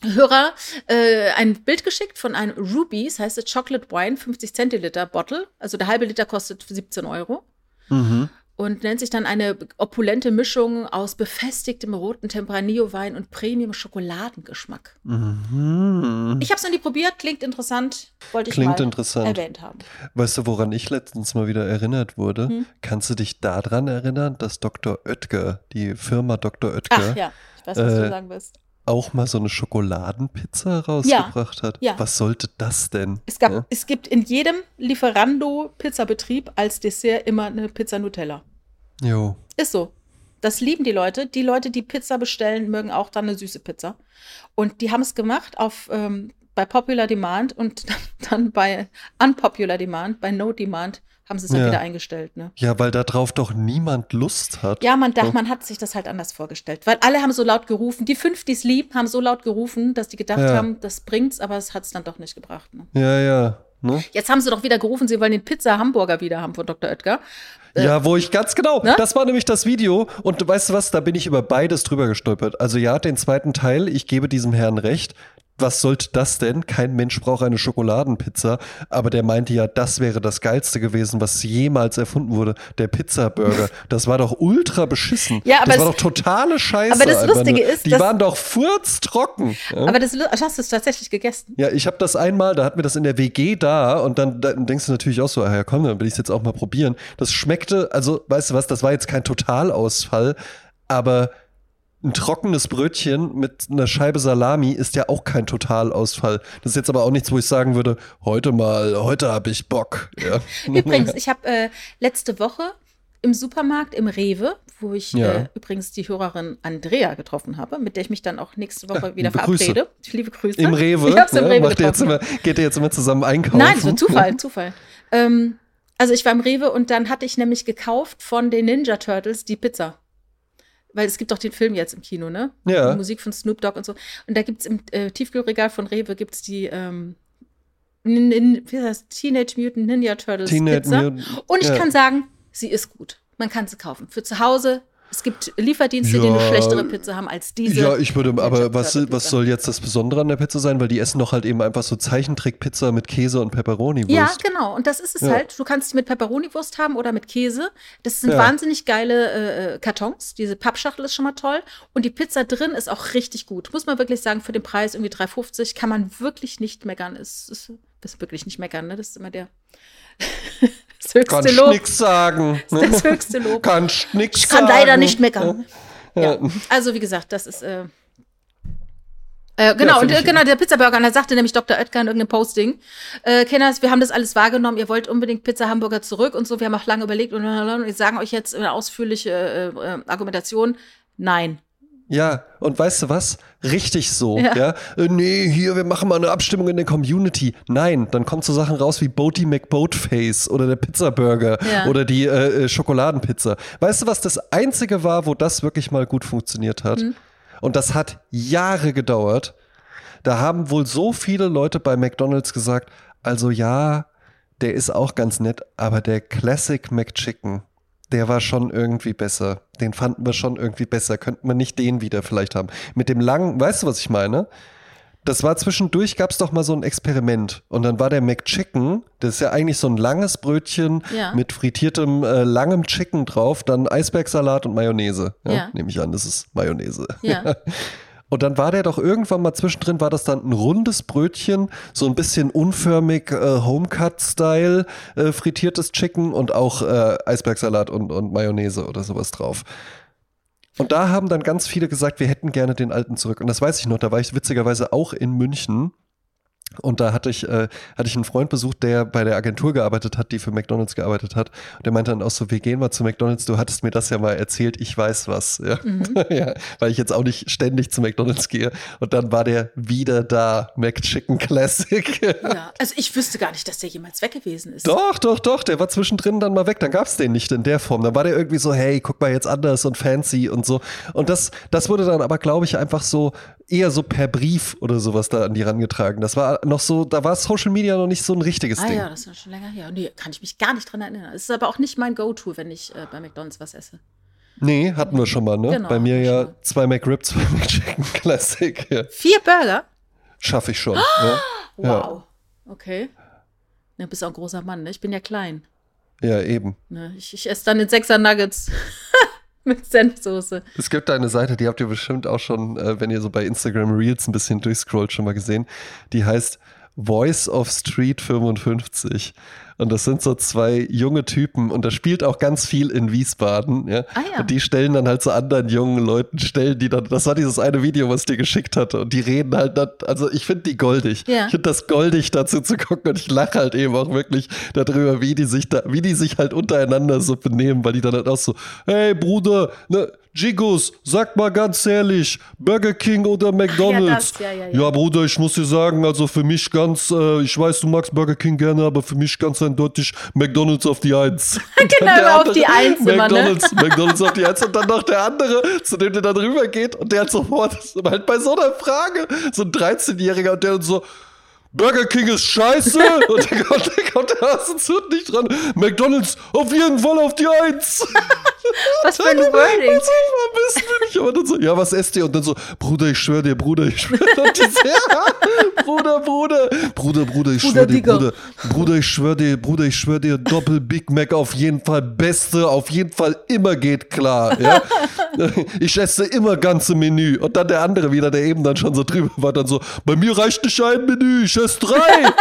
Hörer äh, ein Bild geschickt von einem Rubies, heißt es Chocolate Wine, 50 Zentiliter Bottle. Also der halbe Liter kostet 17 Euro. Mhm. Und nennt sich dann eine opulente Mischung aus befestigtem roten Tempranillo-Wein und Premium-Schokoladengeschmack. Mhm. Ich habe es noch nie probiert, klingt interessant, wollte ich Klingt mal interessant. erwähnt haben. Weißt du, woran ich letztens mal wieder erinnert wurde? Hm. Kannst du dich daran erinnern, dass Dr. Oetker, die Firma Dr. Oetker, Ach ja, ich weiß, was du Äh, sagen willst. Auch mal so eine Schokoladenpizza rausgebracht hat? ja. Was sollte das denn? Es, gab, Ja? es gibt in jedem Lieferando-Pizzabetrieb als Dessert immer eine Pizza Nutella. Jo. Ist so. Das lieben die Leute. Die Leute, die Pizza bestellen, mögen auch dann eine süße Pizza. Und die haben es gemacht auf, ähm, bei Popular Demand und dann bei Unpopular Demand, bei No Demand, haben sie es dann Ja. wieder eingestellt. Ne? Ja, weil darauf doch niemand Lust hat. Ja, man dachte, man hat sich das halt anders vorgestellt. Weil alle haben so laut gerufen, die fünf, die es lieb, haben so laut gerufen, dass die gedacht Ja. haben, das bringt's, aber es hat es dann doch nicht gebracht. Ne? Ja, ja. Ne? Jetzt haben sie doch wieder gerufen, sie wollen den Pizza-Hamburger wieder haben von Dr. Oetker. Ja, wo ich ganz genau, ne? das war nämlich das Video und du weißt du was, da bin ich über beides drüber gestolpert. Also ja, den zweiten Teil, ich gebe diesem Herrn recht. Was sollte das denn? Kein Mensch braucht eine Schokoladenpizza, aber der meinte ja, das wäre das geilste gewesen, was jemals erfunden wurde, der Pizzaburger. Das war doch ultra beschissen. Ja, aber das war es- doch totale Scheiße. aber das einfach Lustige nur. ist, die waren doch furztrocken. Ja? Aber das hast du es tatsächlich gegessen. Ja, ich habe das einmal, da hatten wir das in der WG da und dann, dann denkst du natürlich auch so, ah ja komm, dann will ich es jetzt auch mal probieren. Das schmeckte, also weißt du was, das war jetzt kein Totalausfall, aber ein trockenes Brötchen mit einer Scheibe Salami ist ja auch kein Totalausfall. Das ist jetzt aber auch nichts, wo ich sagen würde, heute mal, heute habe ich Bock. Ja. Übrigens, ich habe äh, letzte Woche im Supermarkt im Rewe, wo ich Ja. äh, übrigens die Hörerin Andrea getroffen habe, mit der ich mich dann auch nächste Woche wieder liebe Grüße. verabrede. Liebe Grüße. Im Rewe, Ich hab's im ja, Rewe ihr jetzt getroffen. immer, geht ihr jetzt immer zusammen einkaufen? Nein, so Zufall, Zufall. Ähm, also ich war im Rewe und dann hatte ich nämlich gekauft von den Ninja Turtles die Pizza. Weil es gibt doch den Film jetzt im Kino, ne? Ja. Die Musik von Snoop Dogg und so. Und da gibt es im äh, Tiefkühlregal von Rewe gibt's die ähm, Nin, Nin, wie heißt das? Teenage Mutant Ninja Turtles Teenage Pizza. Mutant- und ich ja. kann sagen, sie ist gut. Man kann sie kaufen. Für zu Hause. Es gibt Lieferdienste, die eine Ja. schlechtere Pizza haben als diese. Ja, ich würde, aber was, was soll jetzt das Besondere an der Pizza sein? Weil die essen doch halt eben einfach so Zeichentrick-Pizza mit Käse und Pepperoni-Wurst. Ja, genau. Und das ist es Ja. halt. Du kannst die mit Pepperoni-Wurst haben oder mit Käse. Das sind Ja. wahnsinnig geile äh, äh, Kartons. Diese Pappschachtel ist schon mal toll. Und die Pizza drin ist auch richtig gut. Muss man wirklich sagen, für den Preis irgendwie 3,50 kann man wirklich nicht meckern. Es ist, ist wirklich nicht meckern, ne? Das ist immer der das höchste Kannst Lob. nix sagen. Das ist das höchste Lob. Kannst nix Ich kann sagen. leider nicht meckern. Ja. Ja. Also, wie gesagt, das ist. Äh, äh, genau, Ja, und äh, genau, der Pizzaburger, und da sagte nämlich Dr. Oetker in irgendeinem Posting, äh, Kenners, wir haben das alles wahrgenommen, ihr wollt unbedingt Pizza Hamburger zurück und so, wir haben auch lange überlegt und, und wir sagen euch jetzt eine ausführliche äh, äh, Argumentation, nein. Ja, und weißt du was? Richtig so. Ja. Ja. Äh, nee, hier, wir machen mal eine Abstimmung in der Community. Nein, dann kommen so Sachen raus wie Boaty McBoatface oder der Pizzaburger Ja. oder die äh, äh, Schokoladenpizza. Weißt du, was das Einzige war, wo das wirklich mal gut funktioniert hat? Hm. Und das hat Jahre gedauert. Da haben wohl so viele Leute bei McDonalds gesagt, also ja, der ist auch ganz nett, aber der Classic McChicken, der war schon irgendwie besser. Den fanden wir schon irgendwie besser. Könnten wir nicht den wieder vielleicht haben. Mit dem langen, weißt du, was ich meine? Das war zwischendurch, gab es doch mal so ein Experiment. Und dann war der McChicken, das ist ja eigentlich so ein langes Brötchen Ja. mit frittiertem, äh, langem Chicken drauf, dann Eisbergsalat und Mayonnaise. Ja, Ja. Nehme ich an, das ist Mayonnaise. Ja. Und dann war der doch irgendwann mal zwischendrin, war das dann ein rundes Brötchen, so ein bisschen unförmig äh, Homecut-Style, äh, frittiertes Chicken und auch äh, Eisbergsalat und, und Mayonnaise oder sowas drauf. Und da haben dann ganz viele gesagt, wir hätten gerne den alten zurück. Und das weiß ich noch, da war ich witzigerweise auch in München. Und da hatte ich, äh, hatte ich einen Freund besucht, der bei der Agentur gearbeitet hat, die für McDonalds gearbeitet hat. Und der meinte dann auch so, wir gehen mal zu McDonalds, du hattest mir das ja mal erzählt, ich weiß was. Ja. ja, weil ich jetzt auch nicht ständig zu McDonalds gehe. Und dann war der wieder da, McChicken Classic. ja. Also, ich wüsste gar nicht, dass der jemals weg gewesen ist. Doch, doch, doch, der war zwischendrin dann mal weg. Dann gab es den nicht in der Form. Dann war der irgendwie so, hey, guck mal jetzt anders und fancy und so. Und das, das wurde dann aber, glaube ich, einfach so eher so per Brief oder sowas da an die rangetragen. Das war noch so, da war Social Media noch nicht so ein richtiges Ah Ding. ja, das ist schon länger her. Nee, kann ich mich gar nicht dran erinnern. Es ist aber auch nicht mein Go-To, wenn ich äh, bei McDonalds was esse. Nee, hatten wir schon mal, ne? Genau, Bei mir ja zwei McRib, zwei McChicken Classic. Ja. Vier Burger? Schaffe ich schon. ja. Wow. Okay. Du bist auch ein großer Mann, ne? Ich bin ja klein. ja, eben. Ne? Ich, ich esse dann den Sechser Nuggets mit Senfsoße. Es gibt eine Seite, die habt ihr bestimmt auch schon, äh, wenn ihr so bei Instagram Reels ein bisschen durchscrollt, schon mal gesehen. Die heißt Voice of Street 55. Und das sind so zwei junge Typen und das spielt auch ganz viel in Wiesbaden. Ja? Ah, ja. Und die stellen dann halt zu anderen jungen Leuten, stellen die dann, das war dieses eine Video, was ich dir geschickt hatte. Und die reden halt, dann, also ich finde die goldig. Ja. Ich finde das goldig dazu zu gucken und ich lache halt eben auch wirklich darüber, wie die sich da, wie die sich halt untereinander so benehmen, weil die dann halt auch so, hey Bruder, ne, Jigos, sag mal ganz ehrlich, Burger King oder McDonalds? das, ja, ja, ja. Bruder, ich muss dir sagen, also für mich ganz, äh, ich weiß, du magst Burger King gerne, aber für mich ganz eindeutig McDonalds auf die Eins. Und Genau, dann der auf die Eins immer, ne? McDonalds, McDonalds auf die Eins und dann noch der andere, zu dem der dann rübergeht und der hat sofort, halt bei so einer Frage, so ein 13-Jähriger und der dann so, Burger King ist scheiße und der kommt, der kommt der Hasenhut nicht dran. McDonalds auf jeden Fall auf die Eins. Was für ein Wording. Aber dann so, ja, was esst ihr? Und dann so, Bruder, ich schwöre dir, Bruder, ich schwöre dir. Ja, Bruder, Bruder, Bruder, Bruder, ich schwöre dir. Bruder, Bruder, ich schwöre dir, Bruder, ich schwöre dir, Doppel Big Mac auf jeden Fall, beste, auf jeden Fall immer geht klar, ja. Ich esse immer ganze Menü. Und dann der andere wieder, der eben dann schon so drüber war, dann so, bei mir reicht nicht ein Menü, ich esse drei.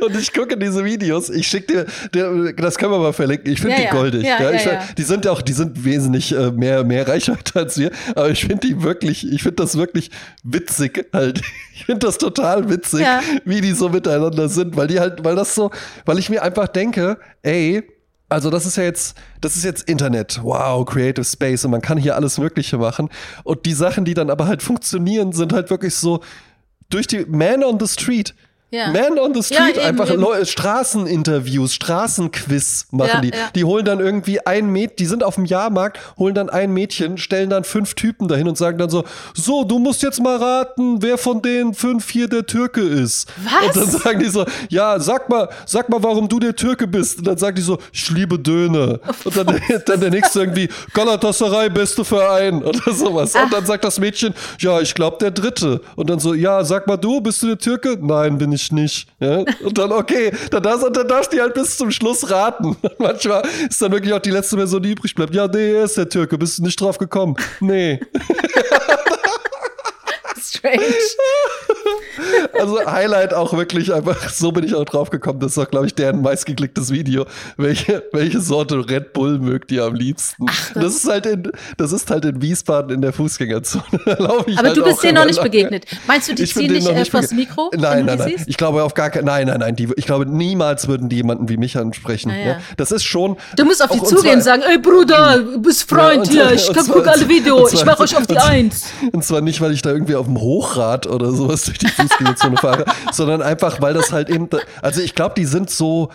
Und ich gucke diese Videos, ich schicke dir, das können wir mal verlinken. Ich finde Ja, die ja. goldig. Ja, Ja, ja, ich, ja. Die sind auch, die sind wesentlich äh, mehr, mehr Reichweite als wir, aber ich finde die wirklich, ich finde das wirklich witzig halt. Ich finde das total witzig, Ja. wie die so miteinander sind, weil die halt, weil das so, weil ich mir einfach denke, ey, also das ist ja jetzt, das ist jetzt Internet. Wow, Creative Space und man kann hier alles Mögliche machen. Und die Sachen, die dann aber halt funktionieren, sind halt wirklich so durch die Man on the Street. Ja. Man on the Street, Ja, eben, einfach eben. Straßeninterviews, Straßenquiz machen Ja, die. Die holen dann irgendwie ein Mädchen, die sind auf dem Jahrmarkt, holen dann ein Mädchen, stellen dann fünf Typen dahin und sagen dann so, so, du musst jetzt mal raten, wer von den fünf hier der Türke ist. Was? Und dann sagen die so, ja, sag mal, sag mal, warum du der Türke bist. Und dann sagt die so, ich liebe Döner. Und dann, dann der nächste irgendwie, Galatasaray, beste Verein oder sowas. Und dann sagt das Mädchen, ja, ich glaube der dritte. Und dann so, ja, sag mal du, bist du der Türke? Nein, bin ich nicht. Ja? Und dann, okay, dann, darfst, dann darfst du halt bis zum Schluss raten. Manchmal ist dann wirklich auch die letzte Person, die übrig bleibt. Ja, nee, er ist der Türke, bist du nicht drauf gekommen? Nee. Strange. Also Highlight auch wirklich einfach, so bin ich auch drauf gekommen. Das ist auch, glaube ich, deren meistgeklicktes Video. Welche, welche Sorte Red Bull mögt ihr am liebsten? das ist halt in, das ist halt in Wiesbaden in der Fußgängerzone. Aber halt du bist denen noch nicht begegnet. Meinst du, die Ich ziehen dich äh, nicht vors. Mikro? Nein, nein, nein. siehst? Ich glaube auf gar keinen, nein, nein, nein. Die, ich glaube, niemals würden die jemanden wie mich ansprechen. Ah, ja. ja. Das ist schon. Du musst auf die zugehen und sagen, ey Bruder, du bist Freund und- hier, ich und kann zwar- guck alle Videos, ich mach euch auf die Eins. Und zwar nicht, weil ich da irgendwie auf dem Hochrad oder sowas durch die Fußgängerzone fahre, sondern einfach, weil das halt eben, also ich glaube, die sind so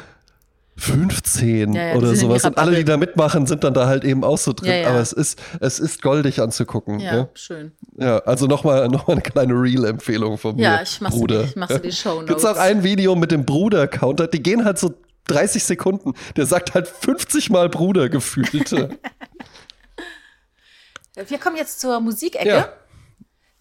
15 Ja, ja, die oder sowas. Und alle, die da mitmachen, sind dann da halt eben auch so drin. Ja. Aber es ist, es ist goldig anzugucken. Ja, Ja, schön. ja also nochmal noch mal eine kleine Real-Empfehlung von mir. Ja, ich mach's Bruder. dir- ich mach's dir die Shownotes. Gibt's auch ein Video mit dem Bruder-Counter, die gehen halt so 30 Sekunden. Der sagt halt 50 Mal Bruder gefühlt. Wir kommen jetzt zur Musikecke.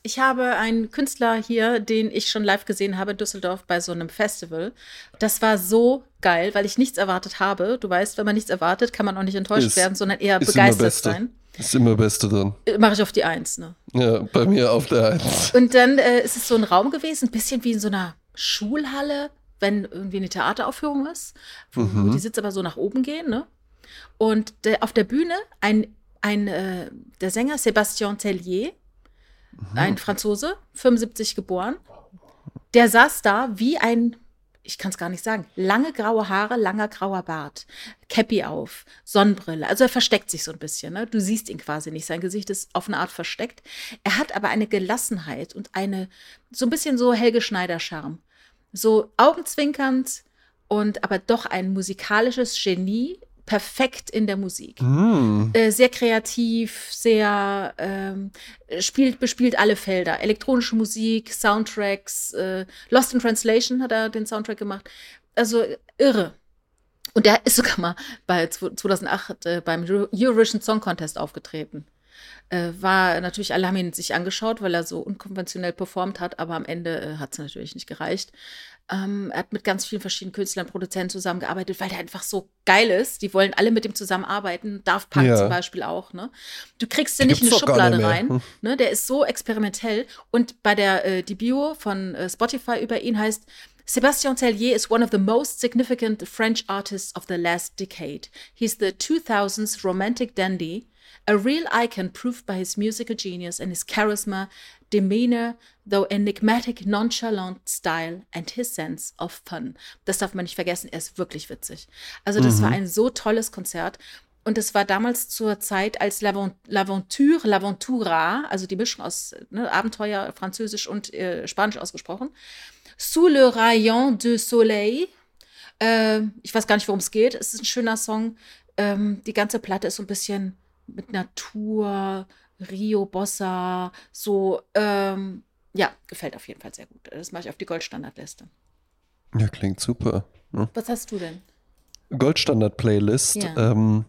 Ich habe einen Künstler hier, den ich schon live gesehen habe in Düsseldorf bei so einem Festival. Das war so geil, weil ich nichts erwartet habe. Du weißt, wenn man nichts erwartet, kann man auch nicht enttäuscht Ist- werden, sondern eher begeistert sein. Ist immer Beste drin. Mache ich auf die Eins, ne? Ja, bei mir auf der Eins. Und dann äh, ist es so ein Raum gewesen, ein bisschen wie in so einer Schulhalle, wenn irgendwie eine Theateraufführung ist, wo Mhm. die Sitze aber so nach oben gehen, ne? Und der, auf der Bühne ein, ein äh, der Sänger Sébastien Tellier, Mhm. ein Franzose, 75 geboren, der saß da wie ein, ich kann es gar nicht sagen, lange graue Haare, langer grauer Bart, Cappy auf, Sonnenbrille. Also er versteckt sich so ein bisschen. Ne? Du siehst ihn quasi nicht. Sein Gesicht ist auf eine Art versteckt. Er hat aber eine Gelassenheit und eine, so ein bisschen so Helge Schneider-Charme. So augenzwinkernd und aber doch ein musikalisches Genie, perfekt in der Musik. Hm. Äh, sehr kreativ, sehr ähm, spielt, bespielt alle Felder. Elektronische Musik, Soundtracks, äh, Lost in Translation hat er den Soundtrack gemacht. Also irre. Und der ist sogar mal bei 2008 äh, beim Euro- Eurovision Song Contest aufgetreten. Äh, war natürlich, alle haben ihn sich angeschaut, weil er so unkonventionell performt hat, aber am Ende äh, hat es natürlich nicht gereicht. Ähm, er hat mit ganz vielen verschiedenen Künstlern, Produzenten zusammengearbeitet, weil der einfach so geil ist. Die wollen alle mit ihm zusammenarbeiten. Daft Punk ja. zum Beispiel auch. Ne? Du kriegst den nicht in eine Schublade rein. Hm. Ne? Der ist so experimentell. Und bei der äh, die Bio von äh, Spotify über ihn heißt Sébastien Tellier is one of the most significant French artists of the last decade. He's the 2000s romantic dandy, a real icon proved by his musical genius and his charisma, demeanor, though enigmatic, nonchalant style and his sense of fun. Das darf man nicht vergessen, er ist wirklich witzig. Also das mhm. war ein so tolles Konzert. Und es war damals zur Zeit, als L'Aventure, L'Aventura, also die Mischung aus ne, Abenteuer, Französisch und äh, Spanisch ausgesprochen, Sous le rayon du soleil. Äh, ich weiß gar nicht, worum es geht. Es ist ein schöner Song. Ähm, die ganze Platte ist so ein bisschen mit Natur, Rio Bossa, so, ähm, ja, gefällt auf jeden Fall sehr gut. Das mache ich auf die Goldstandardliste. Ja, klingt super. Ne? Was hast du denn? Goldstandard-Playlist. Ja. Ähm,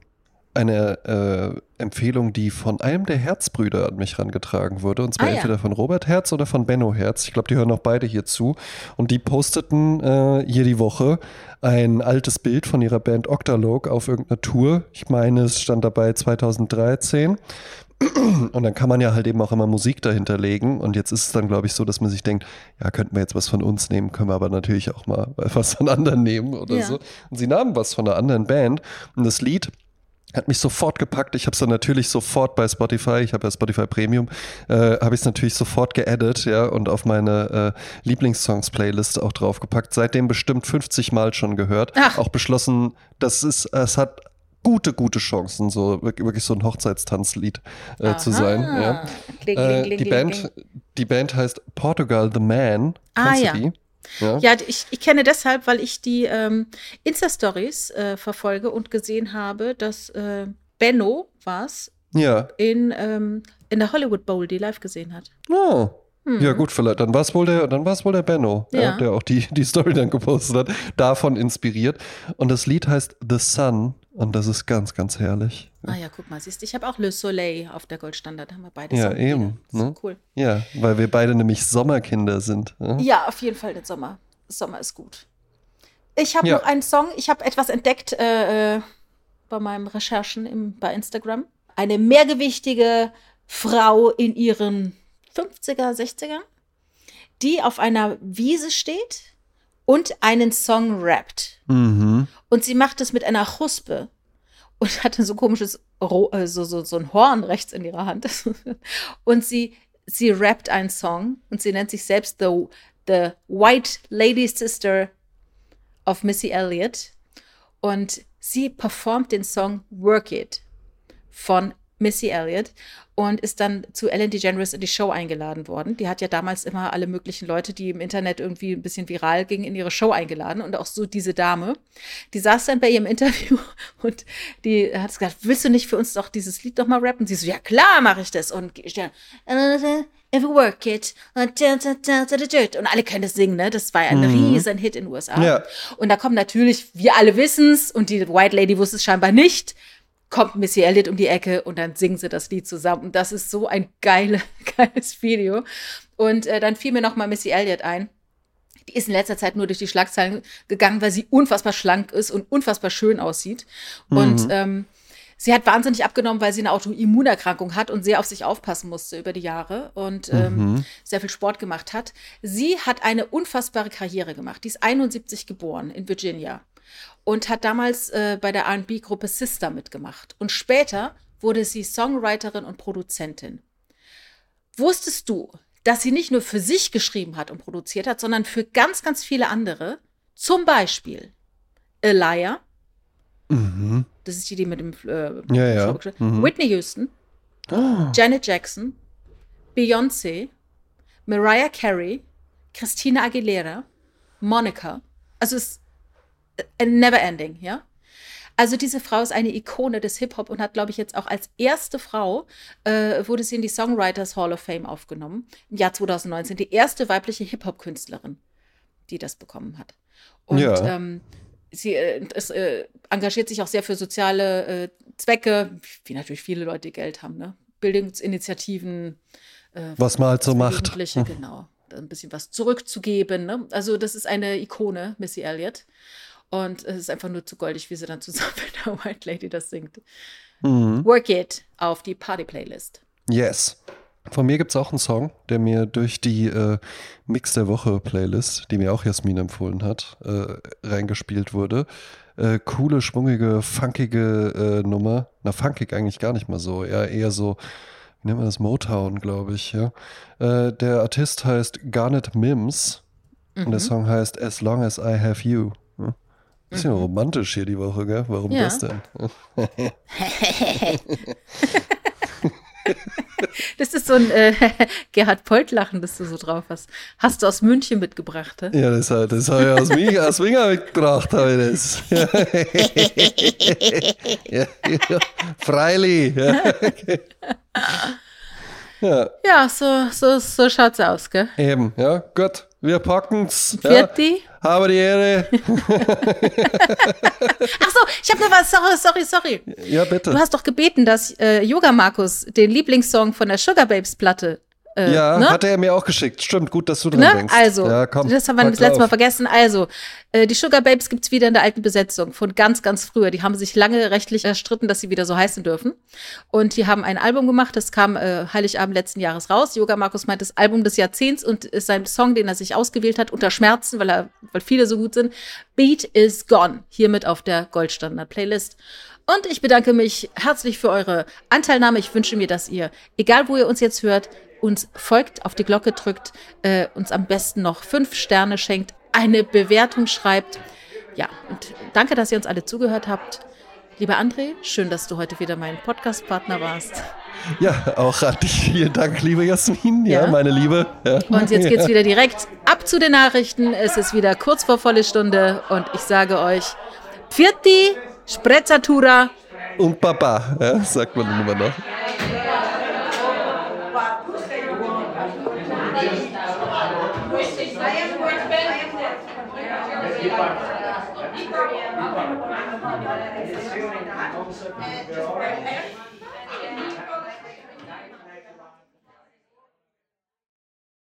eine äh, Empfehlung, die von einem der Herzbrüder an mich herangetragen wurde. Und zwar ah, entweder ja. von Robert Herz oder von Benno Herz. Ich glaube, die hören auch beide hier zu. Und die posteten äh, hier die Woche ein altes Bild von ihrer Band Octalog auf irgendeiner Tour. Ich meine, es stand dabei 2013. Und dann kann man ja halt eben auch immer Musik dahinter legen. Und jetzt ist es dann, glaube ich, so, dass man sich denkt, ja, könnten wir jetzt was von uns nehmen, können wir aber natürlich auch mal was von anderen nehmen oder ja. so. Und sie nahmen was von einer anderen Band. Und das Lied hat mich sofort gepackt. Ich habe es dann natürlich sofort bei Spotify, ich habe ja Spotify Premium, äh, habe ich es natürlich sofort geaddet, ja, und auf meine äh, Lieblingssongs-Playlist auch draufgepackt. Seitdem bestimmt 50 Mal schon gehört. Ach. Auch beschlossen, das ist, es hat gute, gute Chancen, so wirklich so ein Hochzeitstanzlied äh, zu sein. Ja. Kling, kling, kling, die, Band, die Band heißt Portugal the Man. Ah, ja. Die? Ja, ja ich, ich, kenne deshalb, weil ich die ähm, Insta-Stories äh, verfolge und gesehen habe, dass äh, Benno was ja. in, ähm, in der Hollywood Bowl die live gesehen hat. Oh. Hm. Ja, gut, vielleicht. Dann war es wohl der, dann war es wohl der Benno, ja. Ja, der auch die, die Story dann gepostet hat, davon inspiriert. Und das Lied heißt The Sun und das ist ganz, ganz herrlich. Ah ja, guck mal, siehst du, ich habe auch Le Soleil auf der Goldstandard, haben wir beide. Ja, eben. Ne? Cool. Ja, weil wir beide nämlich Sommerkinder sind. Ja, ja auf jeden Fall der Sommer. Sommer ist gut. Ich habe ja. noch einen Song, ich habe etwas entdeckt äh, äh, bei meinen Recherchen im, bei Instagram. Eine mehrgewichtige Frau in ihren 50er, 60er, die auf einer Wiese steht und einen Song rappt. Mhm. Und sie macht es mit einer Chuspe und hatte so komisches, äh, so, so, so ein Horn rechts in ihrer Hand. und sie, sie rappt einen Song und sie nennt sich selbst The, the White Lady Sister of Missy Elliott. Und sie performt den Song Work It von Missy Elliott und ist dann zu Ellen DeGeneres in die Show eingeladen worden. Die hat ja damals immer alle möglichen Leute, die im Internet irgendwie ein bisschen viral gingen, in ihre Show eingeladen und auch so diese Dame. Die saß dann bei ihrem Interview und die hat gesagt, willst du nicht für uns doch dieses Lied noch mal rappen? sie so, ja klar mache ich das und ich dann, If we work it. Und alle können das singen, ne? Das war ein mhm. riesen Hit in den USA. Ja. Und da kommen natürlich, wir alle wissen es und die White Lady wusste es scheinbar nicht kommt Missy Elliott um die Ecke und dann singen sie das Lied zusammen. Und das ist so ein geile, geiles Video. Und äh, dann fiel mir noch mal Missy Elliott ein. Die ist in letzter Zeit nur durch die Schlagzeilen gegangen, weil sie unfassbar schlank ist und unfassbar schön aussieht. Mhm. Und ähm, sie hat wahnsinnig abgenommen, weil sie eine Autoimmunerkrankung hat und sehr auf sich aufpassen musste über die Jahre und ähm, mhm. sehr viel Sport gemacht hat. Sie hat eine unfassbare Karriere gemacht. Die ist 71 geboren in Virginia und hat damals äh, bei der RB-Gruppe Sister mitgemacht. Und später wurde sie Songwriterin und Produzentin. Wusstest du, dass sie nicht nur für sich geschrieben hat und produziert hat, sondern für ganz, ganz viele andere? Zum Beispiel Elia. Mhm. Das ist die, die mit dem äh, ja, ja. Mhm. Whitney Houston. Oh. Janet Jackson. Beyoncé. Mariah Carey. Christina Aguilera. Monica. Also es never ending, ja. Also diese Frau ist eine Ikone des Hip-Hop und hat, glaube ich, jetzt auch als erste Frau, äh, wurde sie in die Songwriters Hall of Fame aufgenommen, im Jahr 2019. Die erste weibliche Hip-Hop-Künstlerin, die das bekommen hat. Und ja. ähm, sie äh, es, äh, engagiert sich auch sehr für soziale äh, Zwecke, wie natürlich viele Leute Geld haben, ne? Bildungsinitiativen. Äh, Was man halt so macht. Genau. ein bisschen was zurückzugeben. Ne? Also das ist eine Ikone, Missy Elliott. Und es ist einfach nur zu goldig, wie sie dann zusammen mit der White Lady das singt. Mhm. Work It auf die Party-Playlist. Yes. Von mir gibt es auch einen Song, der mir durch die äh, Mix der Woche Playlist, die mir auch Jasmin empfohlen hat, äh, reingespielt wurde. Äh, coole, schwungige, funkige äh, Nummer. Na, funkig eigentlich gar nicht mal so. Eher, eher so, wie nennt man das? Motown, glaube ich. Ja. Äh, der Artist heißt Garnet Mims mhm. und der mhm. Song heißt As Long as I Have You. Bisschen mhm. romantisch hier die Woche, gell? Warum ja. das denn? Das ist so ein äh, Gerhard Polt-Lachen, das du so drauf hast. Hast du aus München mitgebracht? He? Ja, das, das habe ich aus, Ming, aus Winger mitgebracht, habe ich das. ja, ja, Freilich. Ja, okay. ja. ja, so, so, so schaut's aus, gell? Eben, ja, gut. Wir packen's. Vierti? Ja. Habe die Ehre. Ach so, ich habe noch was. Sorry, sorry, sorry. Ja, bitte. Du hast doch gebeten, dass äh, Yoga Markus den Lieblingssong von der Sugar Babes Platte äh, ja, ne? hat er mir auch geschickt. Stimmt, gut, dass du dran ne? denkst. Also, ja, komm, das haben wir das letzte Mal vergessen. Also, äh, die Sugar Babes gibt es wieder in der alten Besetzung von ganz, ganz früher. Die haben sich lange rechtlich erstritten, dass sie wieder so heißen dürfen. Und die haben ein Album gemacht, das kam äh, Heiligabend letzten Jahres raus. Yoga Markus meint das Album des Jahrzehnts und ist sein Song, den er sich ausgewählt hat, unter Schmerzen, weil, er, weil viele so gut sind. Beat is Gone. Hiermit auf der Goldstandard-Playlist. Und ich bedanke mich herzlich für eure Anteilnahme. Ich wünsche mir, dass ihr, egal wo ihr uns jetzt hört, uns folgt, auf die Glocke drückt, äh, uns am besten noch fünf Sterne schenkt, eine Bewertung schreibt. Ja, und danke, dass ihr uns alle zugehört habt. Lieber André, schön, dass du heute wieder mein Podcast-Partner warst. Ja, auch an dich vielen Dank, liebe Jasmin, ja, ja meine Liebe. Ja. Und jetzt geht es wieder direkt ab zu den Nachrichten. Es ist wieder kurz vor volle Stunde und ich sage euch, Pfirti, Sprezzatura und Papa, ja, sagt man immer noch.